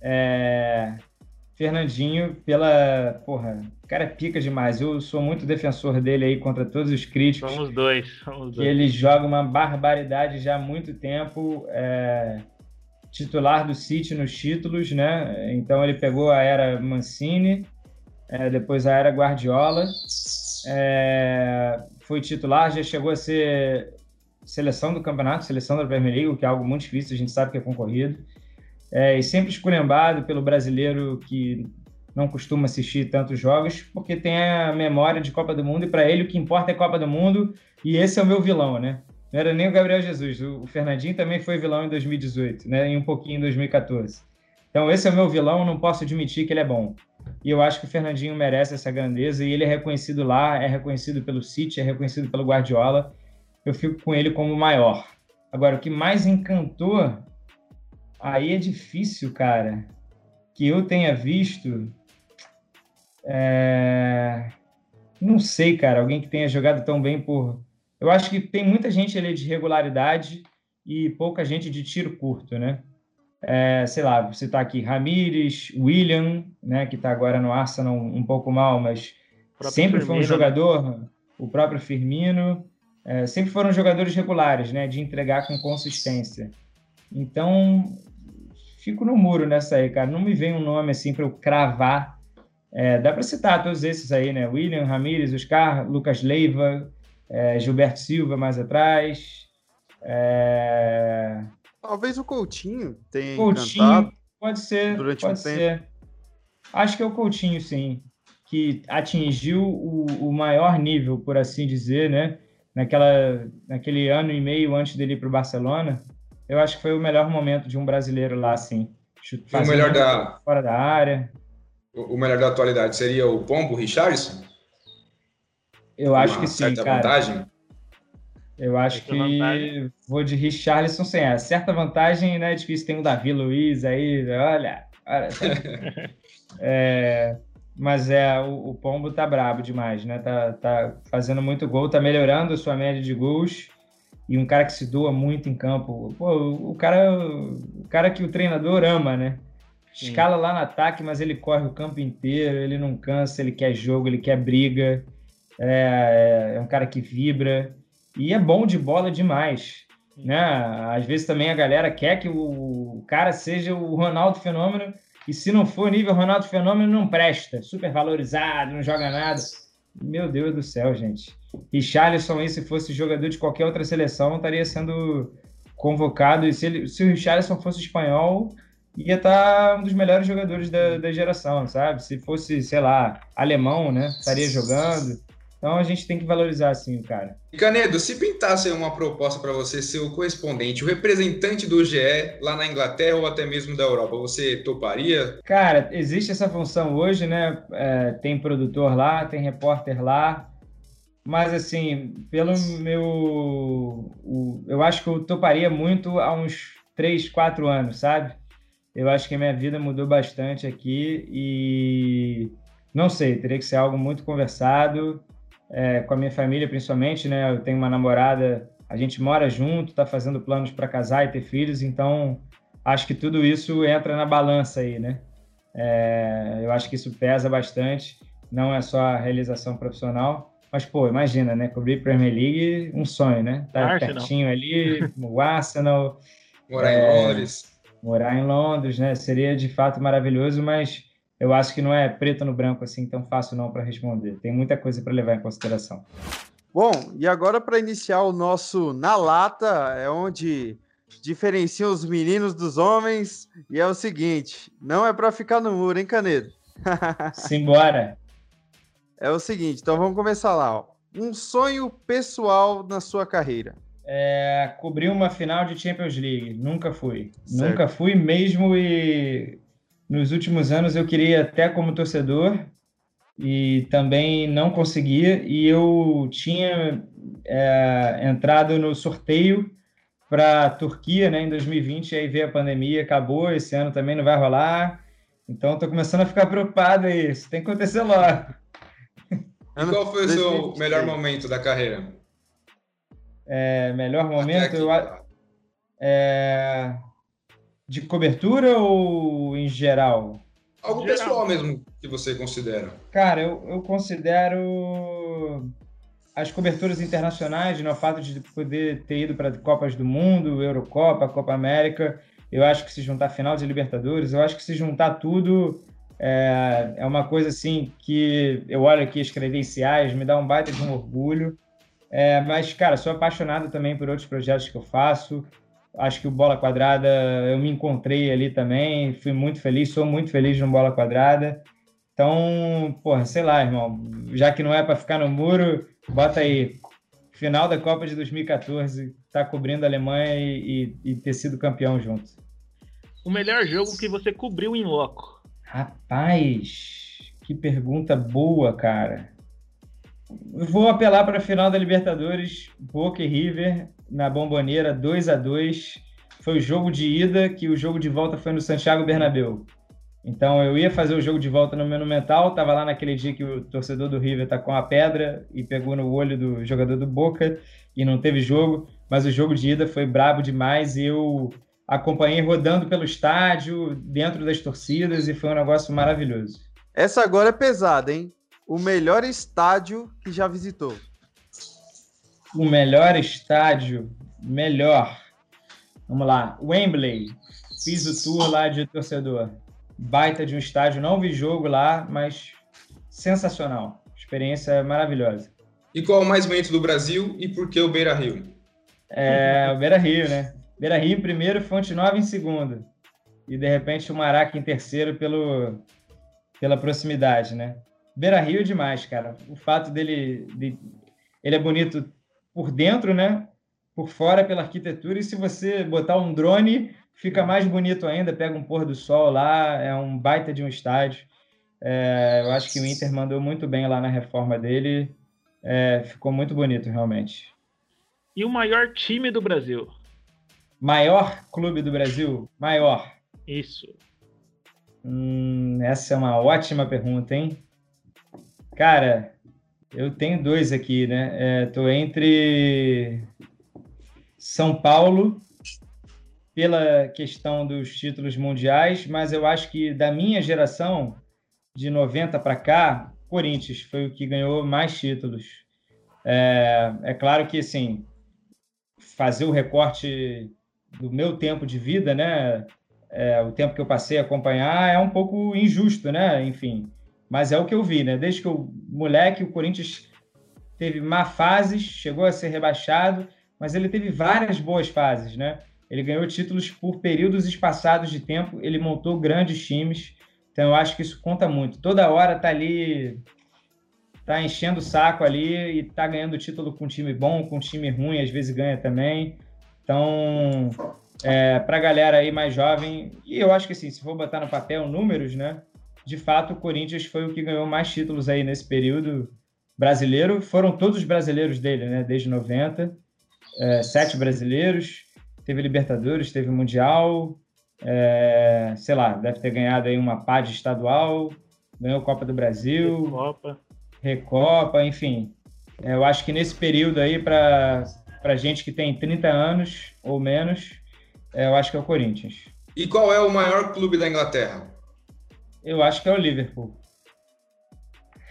S2: É... Fernandinho, pela. Porra, o cara é pica demais. Eu sou muito defensor dele aí contra todos os críticos.
S1: Somos dois. Somos dois.
S2: Ele joga uma barbaridade já há muito tempo. É titular do City nos títulos, né? Então ele pegou a era Mancini, é, depois a era Guardiola, é, foi titular, já chegou a ser seleção do campeonato, seleção da Premier League, que é algo muito difícil, a gente sabe que é concorrido, é, e sempre esculhambado pelo brasileiro que não costuma assistir tantos jogos, porque tem a memória de Copa do Mundo, e para ele o que importa é Copa do Mundo, e esse é o meu vilão, né? Não era nem o Gabriel Jesus. O Fernandinho também foi vilão em 2018, né? E um pouquinho em 2014. Então, esse é o meu vilão, não posso admitir que ele é bom. E eu acho que o Fernandinho merece essa grandeza e ele é reconhecido lá, é reconhecido pelo City, é reconhecido pelo Guardiola. Eu fico com ele como maior. Agora, o que mais encantou, aí é difícil, cara, que eu tenha visto. É... Não sei, cara, alguém que tenha jogado tão bem por eu acho que tem muita gente ali de regularidade e pouca gente de tiro curto, né? É, sei lá, vou citar aqui Ramires, William, né, que está agora no Arsenal um pouco mal, mas sempre Firmino, foi um né? jogador, o próprio Firmino, é, sempre foram jogadores regulares, né, de entregar com consistência. Então, fico no muro nessa aí, cara. Não me vem um nome assim para eu cravar. É, dá para citar todos esses aí, né? William, Ramires, Oscar, Lucas Leiva, é, Gilberto Silva mais atrás. É...
S4: Talvez o Coutinho tenha
S2: Coutinho, pode ser, durante pode um ser. Tempo. Acho que é o Coutinho, sim, que atingiu o, o maior nível, por assim dizer, né? Naquela, naquele ano e meio antes dele ir para o Barcelona. Eu acho que foi o melhor momento de um brasileiro lá, sim.
S3: O melhor da
S2: fora da área.
S3: O melhor da atualidade seria o Pombo Richardson?
S2: Eu acho que sim, cara. Vantagem? Eu acho que vantagem. vou de Richarlison sem essa. Certa vantagem, né? É difícil. Tem o Davi Luiz aí, olha. olha é, mas é, o, o, Pombo tá brabo demais, né? Tá, tá fazendo muito gol, tá melhorando a sua média de gols. E um cara que se doa muito em campo. Pô, o cara, o cara que o treinador ama, né? Escala Sim. lá no ataque, mas ele corre o campo inteiro, ele não cansa, ele quer jogo, ele quer briga é, é um cara que vibra e é bom de bola demais. Né? Às vezes também a galera quer que o cara seja o Ronaldo Fenômeno e se não for nível Ronaldo Fenômeno, não presta. Super valorizado, não joga nada. Meu Deus do céu, gente. E Charleston se fosse jogador de qualquer outra seleção, estaria sendo convocado. E se, ele, se o Charleston fosse espanhol, ia estar tá um dos melhores jogadores da, da geração, sabe? Se fosse, sei lá, alemão, né? Estaria jogando. Então a gente tem que valorizar assim o cara.
S3: Canedo, se pintasse uma proposta para você ser o correspondente, o representante do GE lá na Inglaterra ou até mesmo da Europa, você toparia?
S2: Cara, existe essa função hoje, né? É, tem produtor lá, tem repórter lá. Mas assim, pelo meu. O, eu acho que eu toparia muito há uns 3, 4 anos, sabe? Eu acho que a minha vida mudou bastante aqui e não sei, teria que ser algo muito conversado é, com a minha família, principalmente, né? Eu tenho uma namorada, a gente mora junto, está fazendo planos para casar e ter filhos, então acho que tudo isso entra na balança aí, né? É, eu acho que isso pesa bastante, não é só a realização profissional, mas, pô, imagina, né? Cobrir Premier League, um sonho, né? Tá Arsenal. pertinho ali, o Arsenal.
S3: Morar é, em Londres.
S2: Morar em Londres, né? Seria de fato maravilhoso, mas eu acho que não é preto no branco assim tão fácil não para responder. Tem muita coisa para levar em consideração.
S4: Bom, e agora para iniciar o nosso na lata, é onde diferencia os meninos dos homens e é o seguinte, não é para ficar no muro, hein, Canedo?
S2: Simbora.
S4: É o seguinte, então vamos começar lá, ó. Um sonho pessoal na sua carreira.
S2: É, cobrir uma final de Champions League. Nunca fui. Certo. Nunca fui mesmo e nos últimos anos eu queria até como torcedor e também não conseguia. E eu tinha é, entrado no sorteio para a Turquia né, em 2020, aí veio a pandemia, acabou, esse ano também não vai rolar. Então estou começando a ficar preocupado aí, isso tem que acontecer logo.
S3: Qual foi o seu melhor momento da carreira?
S2: É, melhor momento, eu, é, de cobertura ou em geral?
S3: Algo geral. pessoal mesmo que você considera.
S2: Cara, eu, eu considero as coberturas internacionais, né, o fato de poder ter ido para Copas do Mundo, Eurocopa, Copa América, eu acho que se juntar final de Libertadores, eu acho que se juntar tudo é, é uma coisa assim que eu olho aqui as credenciais, me dá um baita de um orgulho. É, mas, cara, sou apaixonado também por outros projetos que eu faço. Acho que o Bola Quadrada, eu me encontrei ali também, fui muito feliz, sou muito feliz no Bola Quadrada. Então, porra, sei lá, irmão, já que não é para ficar no muro, bota aí, final da Copa de 2014, tá cobrindo a Alemanha e, e, e ter sido campeão junto.
S1: O melhor jogo que você cobriu em loco?
S2: Rapaz, que pergunta boa, cara. Vou apelar para a final da Libertadores, Boca e River, na Bomboneira, 2 a 2 Foi o jogo de ida, que o jogo de volta foi no Santiago Bernabéu. Então eu ia fazer o jogo de volta no Monumental, tava lá naquele dia que o torcedor do River tá com a pedra e pegou no olho do jogador do Boca e não teve jogo, mas o jogo de ida foi brabo demais e eu acompanhei rodando pelo estádio, dentro das torcidas, e foi um negócio maravilhoso.
S4: Essa agora é pesada, hein? O melhor estádio que já visitou.
S2: O melhor estádio, melhor. Vamos lá, Wembley. Fiz o tour lá de torcedor. Baita de um estádio, não vi jogo lá, mas sensacional. Experiência maravilhosa.
S3: E qual é o mais bonito do Brasil e por que o Beira Rio?
S2: É, o Beira Rio, né? Beira Rio em primeiro, Fonte Nova em segundo. E de repente o Maraca em terceiro pelo, pela proximidade, né? Beira Rio é demais, cara. O fato dele. De, ele é bonito por dentro, né? Por fora pela arquitetura. E se você botar um drone, fica mais bonito ainda. Pega um pôr do sol lá, é um baita de um estádio. É, eu acho que o Inter mandou muito bem lá na reforma dele. É, ficou muito bonito, realmente.
S1: E o maior time do Brasil?
S2: Maior clube do Brasil? Maior.
S1: Isso.
S2: Hum, essa é uma ótima pergunta, hein? Cara, eu tenho dois aqui, né? Estou é, entre São Paulo, pela questão dos títulos mundiais, mas eu acho que da minha geração, de 90 para cá, Corinthians foi o que ganhou mais títulos. É, é claro que, assim, fazer o recorte do meu tempo de vida, né? É, o tempo que eu passei a acompanhar é um pouco injusto, né? Enfim, mas é o que eu vi, né? Desde que o moleque, o Corinthians teve má fases, chegou a ser rebaixado, mas ele teve várias boas fases, né? Ele ganhou títulos por períodos espaçados de tempo, ele montou grandes times, então eu acho que isso conta muito. Toda hora tá ali, tá enchendo o saco ali e tá ganhando título com um time bom, com um time ruim, às vezes ganha também. Então, é, para a galera aí mais jovem, e eu acho que assim, se for botar no papel números, né? De fato, o Corinthians foi o que ganhou mais títulos aí nesse período brasileiro. Foram todos os brasileiros dele, né? Desde 90. É, sete brasileiros. Teve Libertadores, teve Mundial. É, sei lá, deve ter ganhado aí uma pá de estadual. Ganhou Copa do Brasil.
S1: Recopa.
S2: Recopa, enfim. É, eu acho que nesse período aí, para para gente que tem 30 anos ou menos, é, eu acho que é o Corinthians.
S3: E qual é o maior clube da Inglaterra?
S2: Eu acho que é o Liverpool.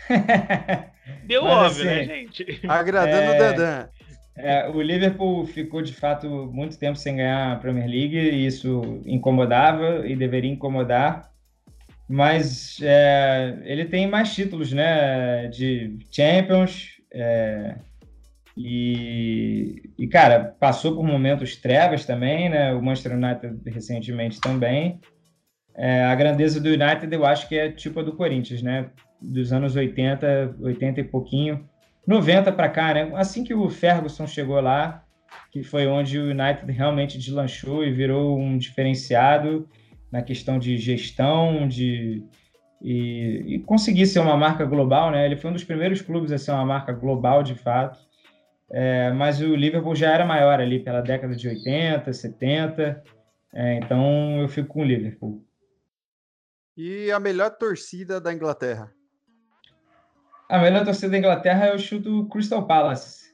S1: Deu Mas, óbvio, né, assim, né, gente?
S4: Agradando é, o Dandan.
S2: É, o Liverpool ficou de fato muito tempo sem ganhar a Premier League e isso incomodava e deveria incomodar. Mas é, ele tem mais títulos, né? De Champions, é, e, e, cara, passou por momentos trevas também, né? O Manchester United recentemente também. É, a grandeza do United eu acho que é tipo a do Corinthians, né? Dos anos 80, 80 e pouquinho, 90 para cá, né? Assim que o Ferguson chegou lá, que foi onde o United realmente deslanchou e virou um diferenciado na questão de gestão, de, e, e conseguir ser uma marca global, né? Ele foi um dos primeiros clubes a ser uma marca global de fato. É, mas o Liverpool já era maior ali pela década de 80, 70. É, então eu fico com o Liverpool.
S4: E a melhor torcida da Inglaterra?
S2: A melhor torcida da Inglaterra eu chuto o Crystal Palace,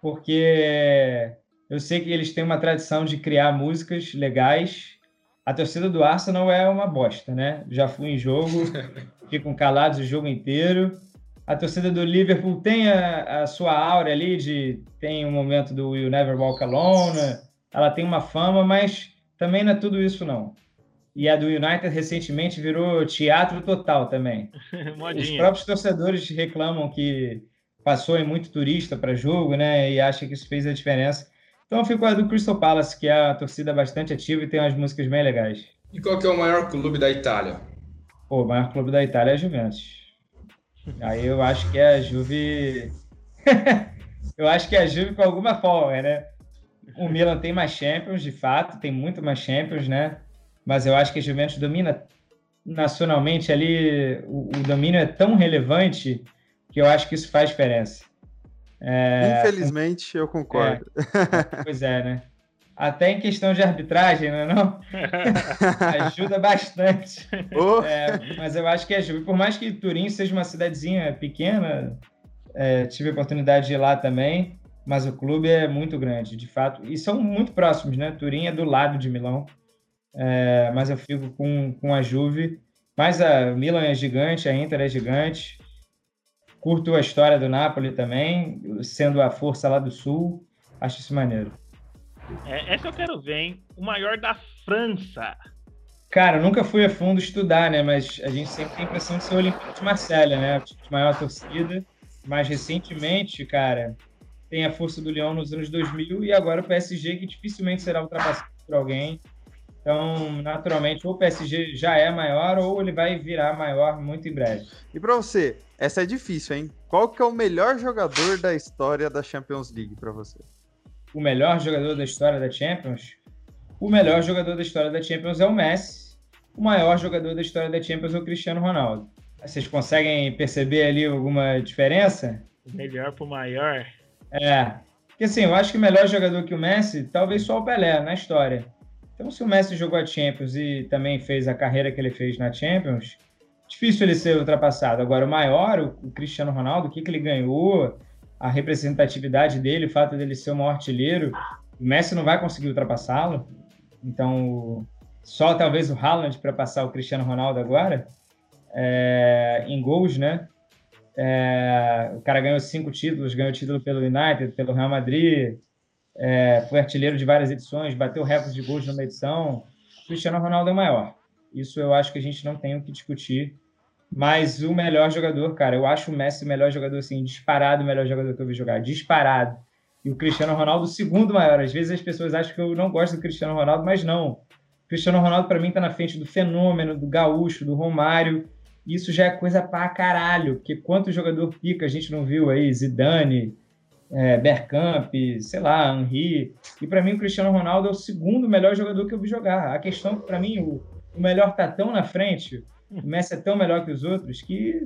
S2: porque eu sei que eles têm uma tradição de criar músicas legais. A torcida do Arsenal é uma bosta, né? Já fui em jogo, ficam calados o jogo inteiro. A torcida do Liverpool tem a, a sua aura ali de tem um momento do You Never Walk Alone, ela tem uma fama, mas também não é tudo isso não. E a do United recentemente virou teatro total também. Os próprios torcedores reclamam que passou em muito turista para jogo, né? E acha que isso fez a diferença. Então eu fico com a do Crystal Palace, que é a torcida bastante ativa e tem umas músicas bem legais.
S3: E qual que é o maior clube da Itália?
S2: Pô, o maior clube da Itália é a Juventus. Aí eu acho que é a Juve. eu acho que é a Juve com alguma folga, né? O Milan tem mais Champions, de fato, tem muito mais Champions, né? Mas eu acho que a Juventus domina nacionalmente ali, o, o domínio é tão relevante que eu acho que isso faz diferença.
S4: É, Infelizmente, eu concordo.
S2: É, pois é, né? Até em questão de arbitragem, não é não? ajuda bastante. Oh. É, mas eu acho que ajuda. Por mais que Turim seja uma cidadezinha pequena, é, tive a oportunidade de ir lá também, mas o clube é muito grande, de fato. E são muito próximos, né? Turim é do lado de Milão é, mas eu fico com, com a Juve. Mas a Milan é gigante, a Inter é gigante. Curto a história do Napoli também, sendo a força lá do Sul. Acho isso maneiro.
S1: É, essa eu quero ver, hein? O maior da França.
S2: Cara, eu nunca fui a fundo estudar, né? Mas a gente sempre tem a impressão de ser o Olympique de Marselha, né? A maior torcida. Mas recentemente, cara, tem a força do Lyon nos anos 2000 e agora o PSG, que dificilmente será ultrapassado por alguém. Então, naturalmente, ou o PSG já é maior ou ele vai virar maior muito em breve.
S4: E para você, essa é difícil, hein? Qual que é o melhor jogador da história da Champions League para você?
S2: O melhor jogador da história da Champions? O melhor jogador da história da Champions é o Messi. O maior jogador da história da Champions é o Cristiano Ronaldo. Vocês conseguem perceber ali alguma diferença?
S1: O melhor pro maior?
S2: É. Porque assim, eu acho que o melhor jogador que o Messi, talvez só o Pelé na história. Então, se o Messi jogou a Champions e também fez a carreira que ele fez na Champions, difícil ele ser ultrapassado. Agora, o maior, o Cristiano Ronaldo, o que, que ele ganhou, a representatividade dele, o fato dele ser o maior artilheiro, o Messi não vai conseguir ultrapassá-lo. Então, só talvez o Haaland para passar o Cristiano Ronaldo agora, é, em gols, né? É, o cara ganhou cinco títulos, ganhou título pelo United, pelo Real Madrid, é, foi artilheiro de várias edições, bateu recorde de gols numa edição. Cristiano Ronaldo é o maior. Isso eu acho que a gente não tem o que discutir. Mas o melhor jogador, cara, eu acho o Messi o melhor jogador, assim, disparado o melhor jogador que eu vi jogar, disparado. E o Cristiano Ronaldo, o segundo maior. Às vezes as pessoas acham que eu não gosto do Cristiano Ronaldo, mas não. O Cristiano Ronaldo, para mim, tá na frente do Fenômeno, do Gaúcho, do Romário. Isso já é coisa pra caralho, porque quanto jogador pica a gente não viu aí, Zidane, é, Bergkamp, sei lá, Henry. E para mim o Cristiano Ronaldo é o segundo melhor jogador que eu vi jogar. A questão para mim o, o melhor tá tão na frente, o Messi é tão melhor que os outros que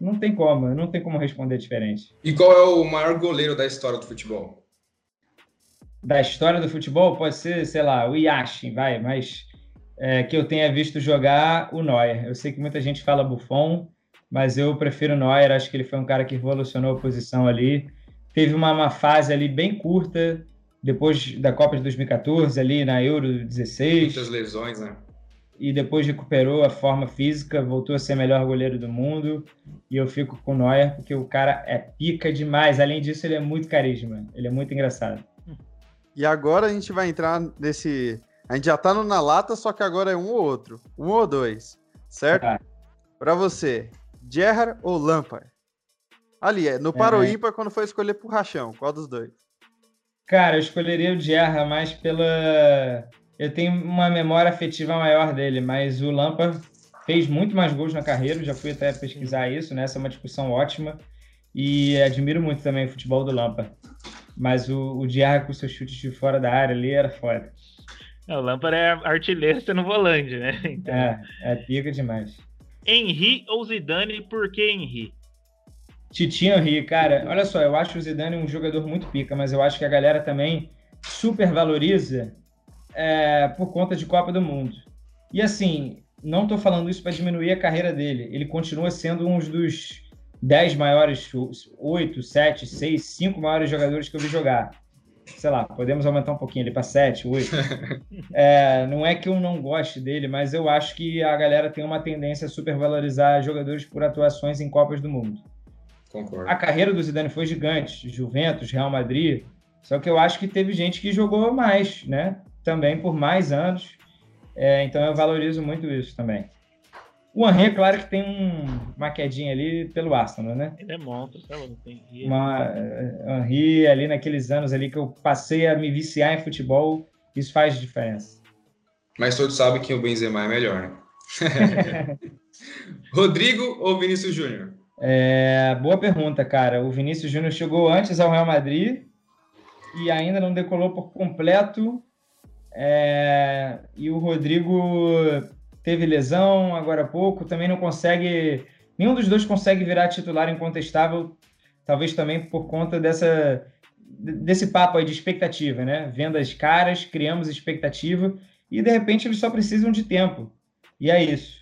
S2: não tem como, não tem como responder diferente.
S3: E qual é o maior goleiro da história do futebol?
S2: Da história do futebol pode ser, sei lá, o Yashin, vai, mas é, que eu tenha visto jogar o Neuer. Eu sei que muita gente fala Buffon, mas eu prefiro o Neuer. Acho que ele foi um cara que revolucionou a posição ali teve uma, uma fase ali bem curta, depois da Copa de 2014, ali na Euro 16.
S3: Muitas lesões, né?
S2: E depois recuperou a forma física, voltou a ser melhor goleiro do mundo. E eu fico com o Neuer, porque o cara é pica demais. Além disso, ele é muito carisma. Ele é muito engraçado.
S4: E agora a gente vai entrar nesse. A gente já tá no na lata, só que agora é um ou outro. Um ou dois. Certo? Ah. Para você, Gerrard ou Lampard? Ali, é, no Paro é. ímpar, quando foi escolher pro Rachão, qual dos dois?
S2: Cara, eu escolheria o Dierra mais pela. Eu tenho uma memória afetiva maior dele, mas o Lampa fez muito mais gols na carreira, já fui até pesquisar isso, né? Essa é uma discussão ótima. E admiro muito também o futebol do Lampa. Mas o, o Dierra com seus chutes de fora da área ali era fora.
S1: o Lampard é artilheiro sendo volante, né?
S2: Então... É, é pica demais.
S1: Henri ou Zidane, por que Henri?
S2: Titinho Henri, cara, olha só, eu acho o Zidane um jogador muito pica, mas eu acho que a galera também super valoriza é, por conta de Copa do Mundo. E assim, não estou falando isso para diminuir a carreira dele, ele continua sendo um dos 10 maiores, 8, 7, 6, 5 maiores jogadores que eu vi jogar. Sei lá, podemos aumentar um pouquinho ali para 7, 8. É, não é que eu não goste dele, mas eu acho que a galera tem uma tendência a supervalorizar jogadores por atuações em Copas do Mundo.
S3: Concordo.
S2: A carreira do Zidane foi gigante, Juventus, Real Madrid, só que eu acho que teve gente que jogou mais, né? Também por mais anos. É, então eu valorizo muito isso também. O Henry, é claro que tem um, uma quedinha ali pelo Arsenal, né?
S1: Ele é monstro, lá, tem
S2: uma, é, Henry ali naqueles anos ali que eu passei a me viciar em futebol, isso faz diferença.
S3: Mas todos sabem que o Benzema é melhor, né? Rodrigo ou Vinícius Júnior?
S2: É, boa pergunta, cara. O Vinícius Júnior chegou antes ao Real Madrid e ainda não decolou por completo. É, e o Rodrigo teve lesão agora há pouco, também não consegue. Nenhum dos dois consegue virar titular incontestável, talvez também por conta dessa, desse papo aí de expectativa, né? Vendas caras, criamos expectativa e de repente eles só precisam de tempo. E é isso.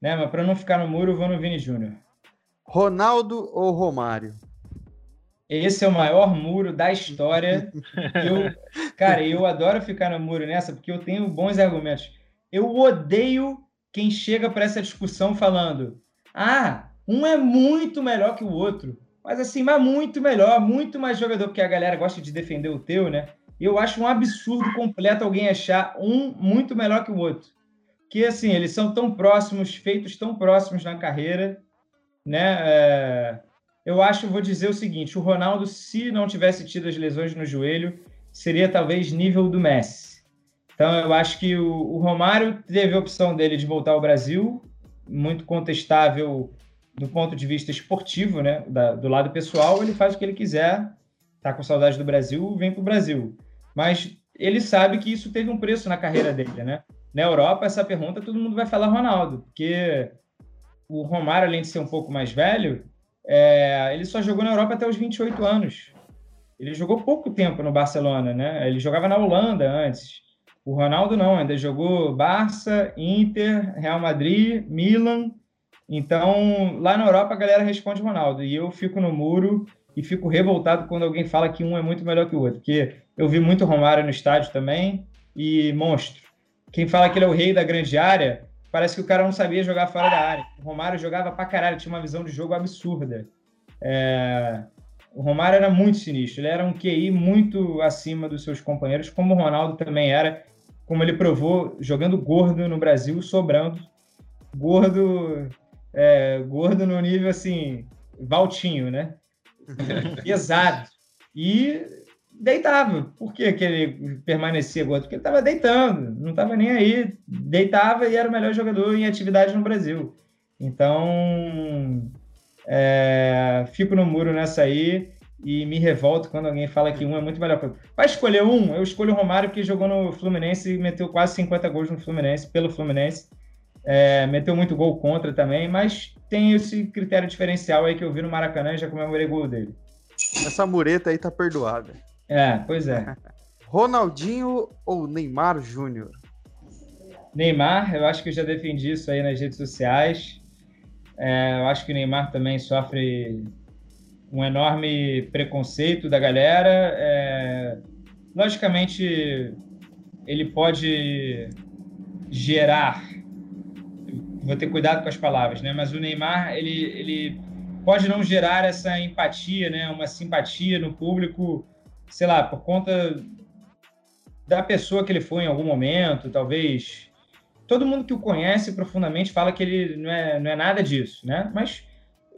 S2: Né? Mas para não ficar no muro, vou no Vini Júnior.
S4: Ronaldo ou Romário?
S2: Esse é o maior muro da história. Eu, cara, eu adoro ficar no muro nessa porque eu tenho bons argumentos. Eu odeio quem chega para essa discussão falando: ah, um é muito melhor que o outro. Mas assim, mas muito melhor, muito mais jogador, porque a galera gosta de defender o teu, né? Eu acho um absurdo completo alguém achar um muito melhor que o outro. Que assim, eles são tão próximos, feitos tão próximos na carreira né? É, eu acho, vou dizer o seguinte: o Ronaldo, se não tivesse tido as lesões no joelho, seria talvez nível do Messi. Então, eu acho que o, o Romário teve a opção dele de voltar ao Brasil, muito contestável do ponto de vista esportivo, né? Da, do lado pessoal, ele faz o que ele quiser, tá com saudade do Brasil, vem para o Brasil. Mas ele sabe que isso teve um preço na carreira dele, né? Na Europa, essa pergunta todo mundo vai falar Ronaldo, porque o Romário, além de ser um pouco mais velho, é, ele só jogou na Europa até os 28 anos. Ele jogou pouco tempo no Barcelona, né? Ele jogava na Holanda antes. O Ronaldo não, ainda jogou Barça, Inter, Real Madrid, Milan. Então, lá na Europa a galera responde Ronaldo. E eu fico no muro e fico revoltado quando alguém fala que um é muito melhor que o outro. Porque eu vi muito Romário no estádio também e monstro. Quem fala que ele é o rei da grande área parece que o cara não sabia jogar fora da área. O Romário jogava pra caralho, tinha uma visão de jogo absurda. É... O Romário era muito sinistro, ele era um QI muito acima dos seus companheiros, como o Ronaldo também era, como ele provou jogando gordo no Brasil, sobrando. Gordo, é, gordo no nível assim, Valtinho, né? Pesado. E deitava. Por que, que ele permanecia gordo? Porque ele estava deitando, não estava nem aí. Deitava e era o melhor jogador em atividade no Brasil. Então, é, fico no muro nessa aí e me revolto quando alguém fala que um é muito melhor. Vai escolher um? Eu escolho o Romário, que jogou no Fluminense e meteu quase 50 gols no Fluminense, pelo Fluminense. É, meteu muito gol contra também, mas tem esse critério diferencial aí que eu vi no Maracanã e já comemorei gol dele.
S4: Essa mureta aí tá perdoada.
S2: É, pois é.
S4: Ronaldinho ou Neymar Júnior?
S2: Neymar, eu acho que eu já defendi isso aí nas redes sociais. É, eu acho que o Neymar também sofre um enorme preconceito da galera. É, logicamente, ele pode gerar. Vou ter cuidado com as palavras, né? Mas o Neymar, ele, ele pode não gerar essa empatia, né? Uma simpatia no público sei lá, por conta da pessoa que ele foi em algum momento, talvez. Todo mundo que o conhece profundamente fala que ele não é, não é nada disso, né? Mas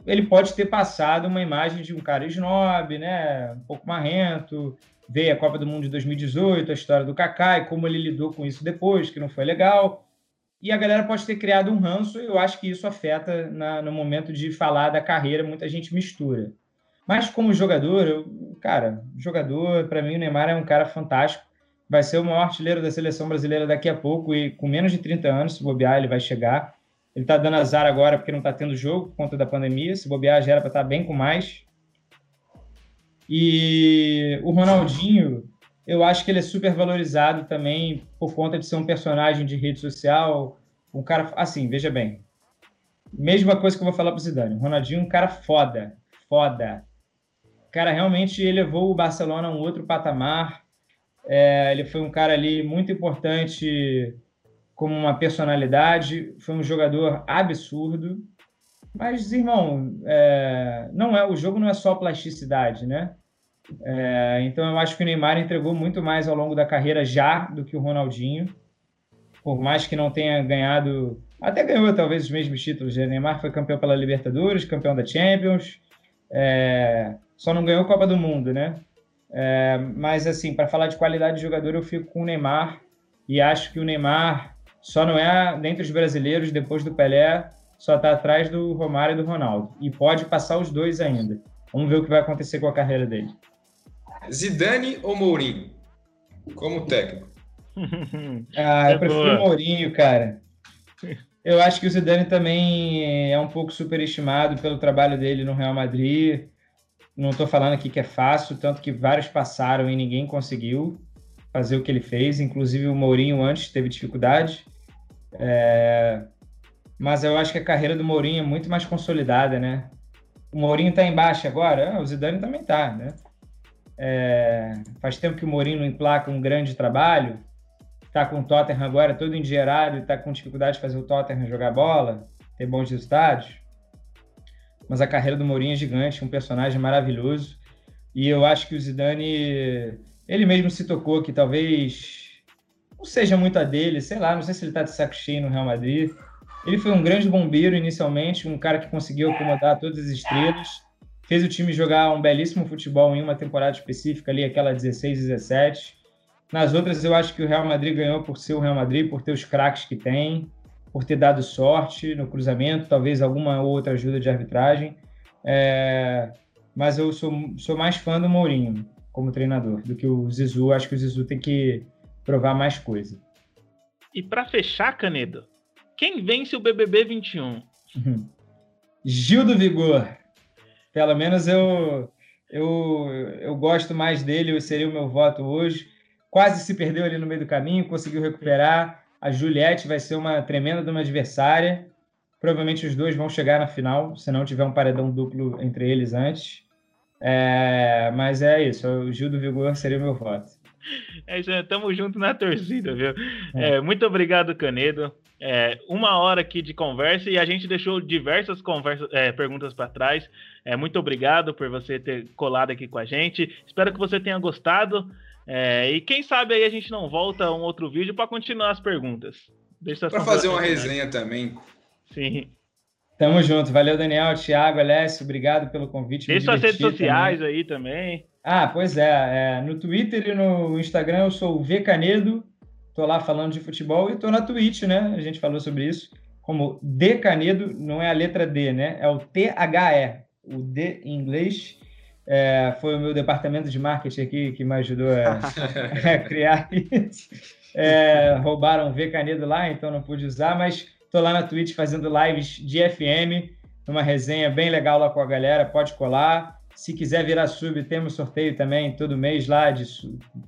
S2: ele pode ter passado uma imagem de um cara snob, né? Um pouco marrento. Veio a Copa do Mundo de 2018, a história do Kaká e como ele lidou com isso depois, que não foi legal. E a galera pode ter criado um ranço, e eu acho que isso afeta na, no momento de falar da carreira, muita gente mistura. Mas como jogador, eu, cara, jogador, para mim o Neymar é um cara fantástico. Vai ser o maior artilheiro da seleção brasileira daqui a pouco e com menos de 30 anos, se bobear, ele vai chegar. Ele tá dando azar agora porque não tá tendo jogo por conta da pandemia. Se bobear, já era para estar tá bem com mais. E o Ronaldinho, eu acho que ele é super valorizado também por conta de ser um personagem de rede social. Um cara, assim, veja bem. Mesma coisa que eu vou falar pro Zidane. O Ronaldinho é um cara foda. Foda. Cara, realmente elevou o Barcelona a um outro patamar. É, ele foi um cara ali muito importante como uma personalidade. Foi um jogador absurdo. Mas, irmão, é, não é o jogo não é só plasticidade, né? É, então eu acho que o Neymar entregou muito mais ao longo da carreira já do que o Ronaldinho. Por mais que não tenha ganhado, até ganhou talvez os mesmos títulos. O Neymar foi campeão pela Libertadores, campeão da Champions, é, só não ganhou Copa do Mundo, né? É, mas assim, para falar de qualidade de jogador, eu fico com o Neymar e acho que o Neymar só não é dentre os brasileiros depois do Pelé, só está atrás do Romário e do Ronaldo e pode passar os dois ainda. Vamos ver o que vai acontecer com a carreira dele.
S3: Zidane ou Mourinho? Como técnico?
S2: ah, eu é prefiro o Mourinho, cara. Eu acho que o Zidane também é um pouco superestimado pelo trabalho dele no Real Madrid. Não estou falando aqui que é fácil, tanto que vários passaram e ninguém conseguiu fazer o que ele fez. Inclusive o Mourinho antes teve dificuldade. É... Mas eu acho que a carreira do Mourinho é muito mais consolidada, né? O Mourinho está embaixo agora, ah, o Zidane também está, né? É, faz tempo que o Mourinho não emplaca um grande trabalho. Está com o Tottenham agora todo endinheirado e está com dificuldade de fazer o Tottenham jogar bola, ter bons resultados. Mas a carreira do Mourinho é gigante, um personagem maravilhoso. E eu acho que o Zidane, ele mesmo se tocou que talvez não seja muito a dele, sei lá, não sei se ele está de saco cheio no Real Madrid. Ele foi um grande bombeiro inicialmente, um cara que conseguiu acomodar todas as estrelas fez o time jogar um belíssimo futebol em uma temporada específica ali, aquela 16 17. Nas outras, eu acho que o Real Madrid ganhou por ser o Real Madrid, por ter os craques que tem, por ter dado sorte no cruzamento, talvez alguma outra ajuda de arbitragem. É... Mas eu sou, sou mais fã do Mourinho como treinador do que o Zizu. Acho que o Zizu tem que provar mais coisa.
S1: E para fechar, Canedo, quem vence o BBB 21?
S2: Gil do Vigor. Pelo menos eu, eu, eu gosto mais dele, seria o meu voto hoje. Quase se perdeu ali no meio do caminho, conseguiu recuperar. A Juliette vai ser uma tremenda de uma adversária. Provavelmente os dois vão chegar na final, se não tiver um paredão duplo entre eles antes. É, mas é isso, o Gil do Vigor seria o meu voto.
S1: É isso, tamo junto na torcida, viu? É. É, muito obrigado, Canedo. É, uma hora aqui de conversa e a gente deixou diversas conversas, é, perguntas para trás. É, muito obrigado por você ter colado aqui com a gente. Espero que você tenha gostado. É, e quem sabe aí a gente não volta a um outro vídeo para continuar as perguntas.
S3: Para fazer uma resenha também.
S1: Sim.
S2: Tamo junto. Valeu, Daniel, Thiago, Alessio. Obrigado pelo convite.
S1: Deixa suas redes sociais também. aí também.
S2: Ah, pois é, é, No Twitter e no Instagram eu sou o V Canedo. Tô lá falando de futebol e tô na Twitch, né? A gente falou sobre isso. Como D Canedo, não é a letra D, né? É o T-H-E. O D em inglês. É, foi o meu departamento de marketing aqui que me ajudou a, a criar isso. É, roubaram V Canedo lá, então não pude usar, mas tô lá na Twitch fazendo lives de FM, uma resenha bem legal lá com a galera, pode colar. Se quiser virar sub, temos sorteio também todo mês lá de,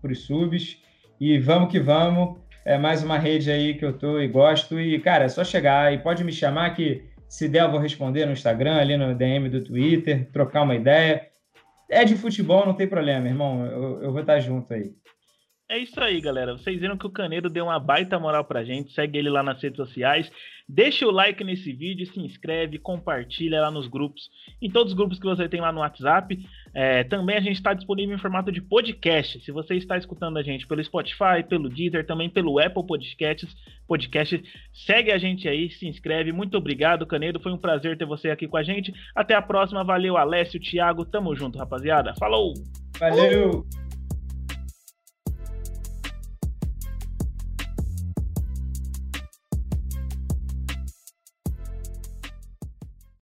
S2: por subs. E vamos que vamos. É mais uma rede aí que eu tô e gosto. E, cara, é só chegar e pode me chamar que, se der, eu vou responder no Instagram, ali no DM do Twitter, trocar uma ideia. É de futebol, não tem problema, irmão. Eu, eu vou estar junto aí.
S1: É isso aí, galera. Vocês viram que o Canedo deu uma baita moral pra gente. Segue ele lá nas redes sociais. Deixa o like nesse vídeo, se inscreve, compartilha lá nos grupos, em todos os grupos que você tem lá no WhatsApp. É, também a gente está disponível em formato de podcast. Se você está escutando a gente pelo Spotify, pelo Deezer, também pelo Apple Podcasts, podcast, segue a gente aí, se inscreve. Muito obrigado, Canedo. Foi um prazer ter você aqui com a gente. Até a próxima. Valeu, Alessio, Thiago. Tamo junto, rapaziada. Falou!
S2: Valeu!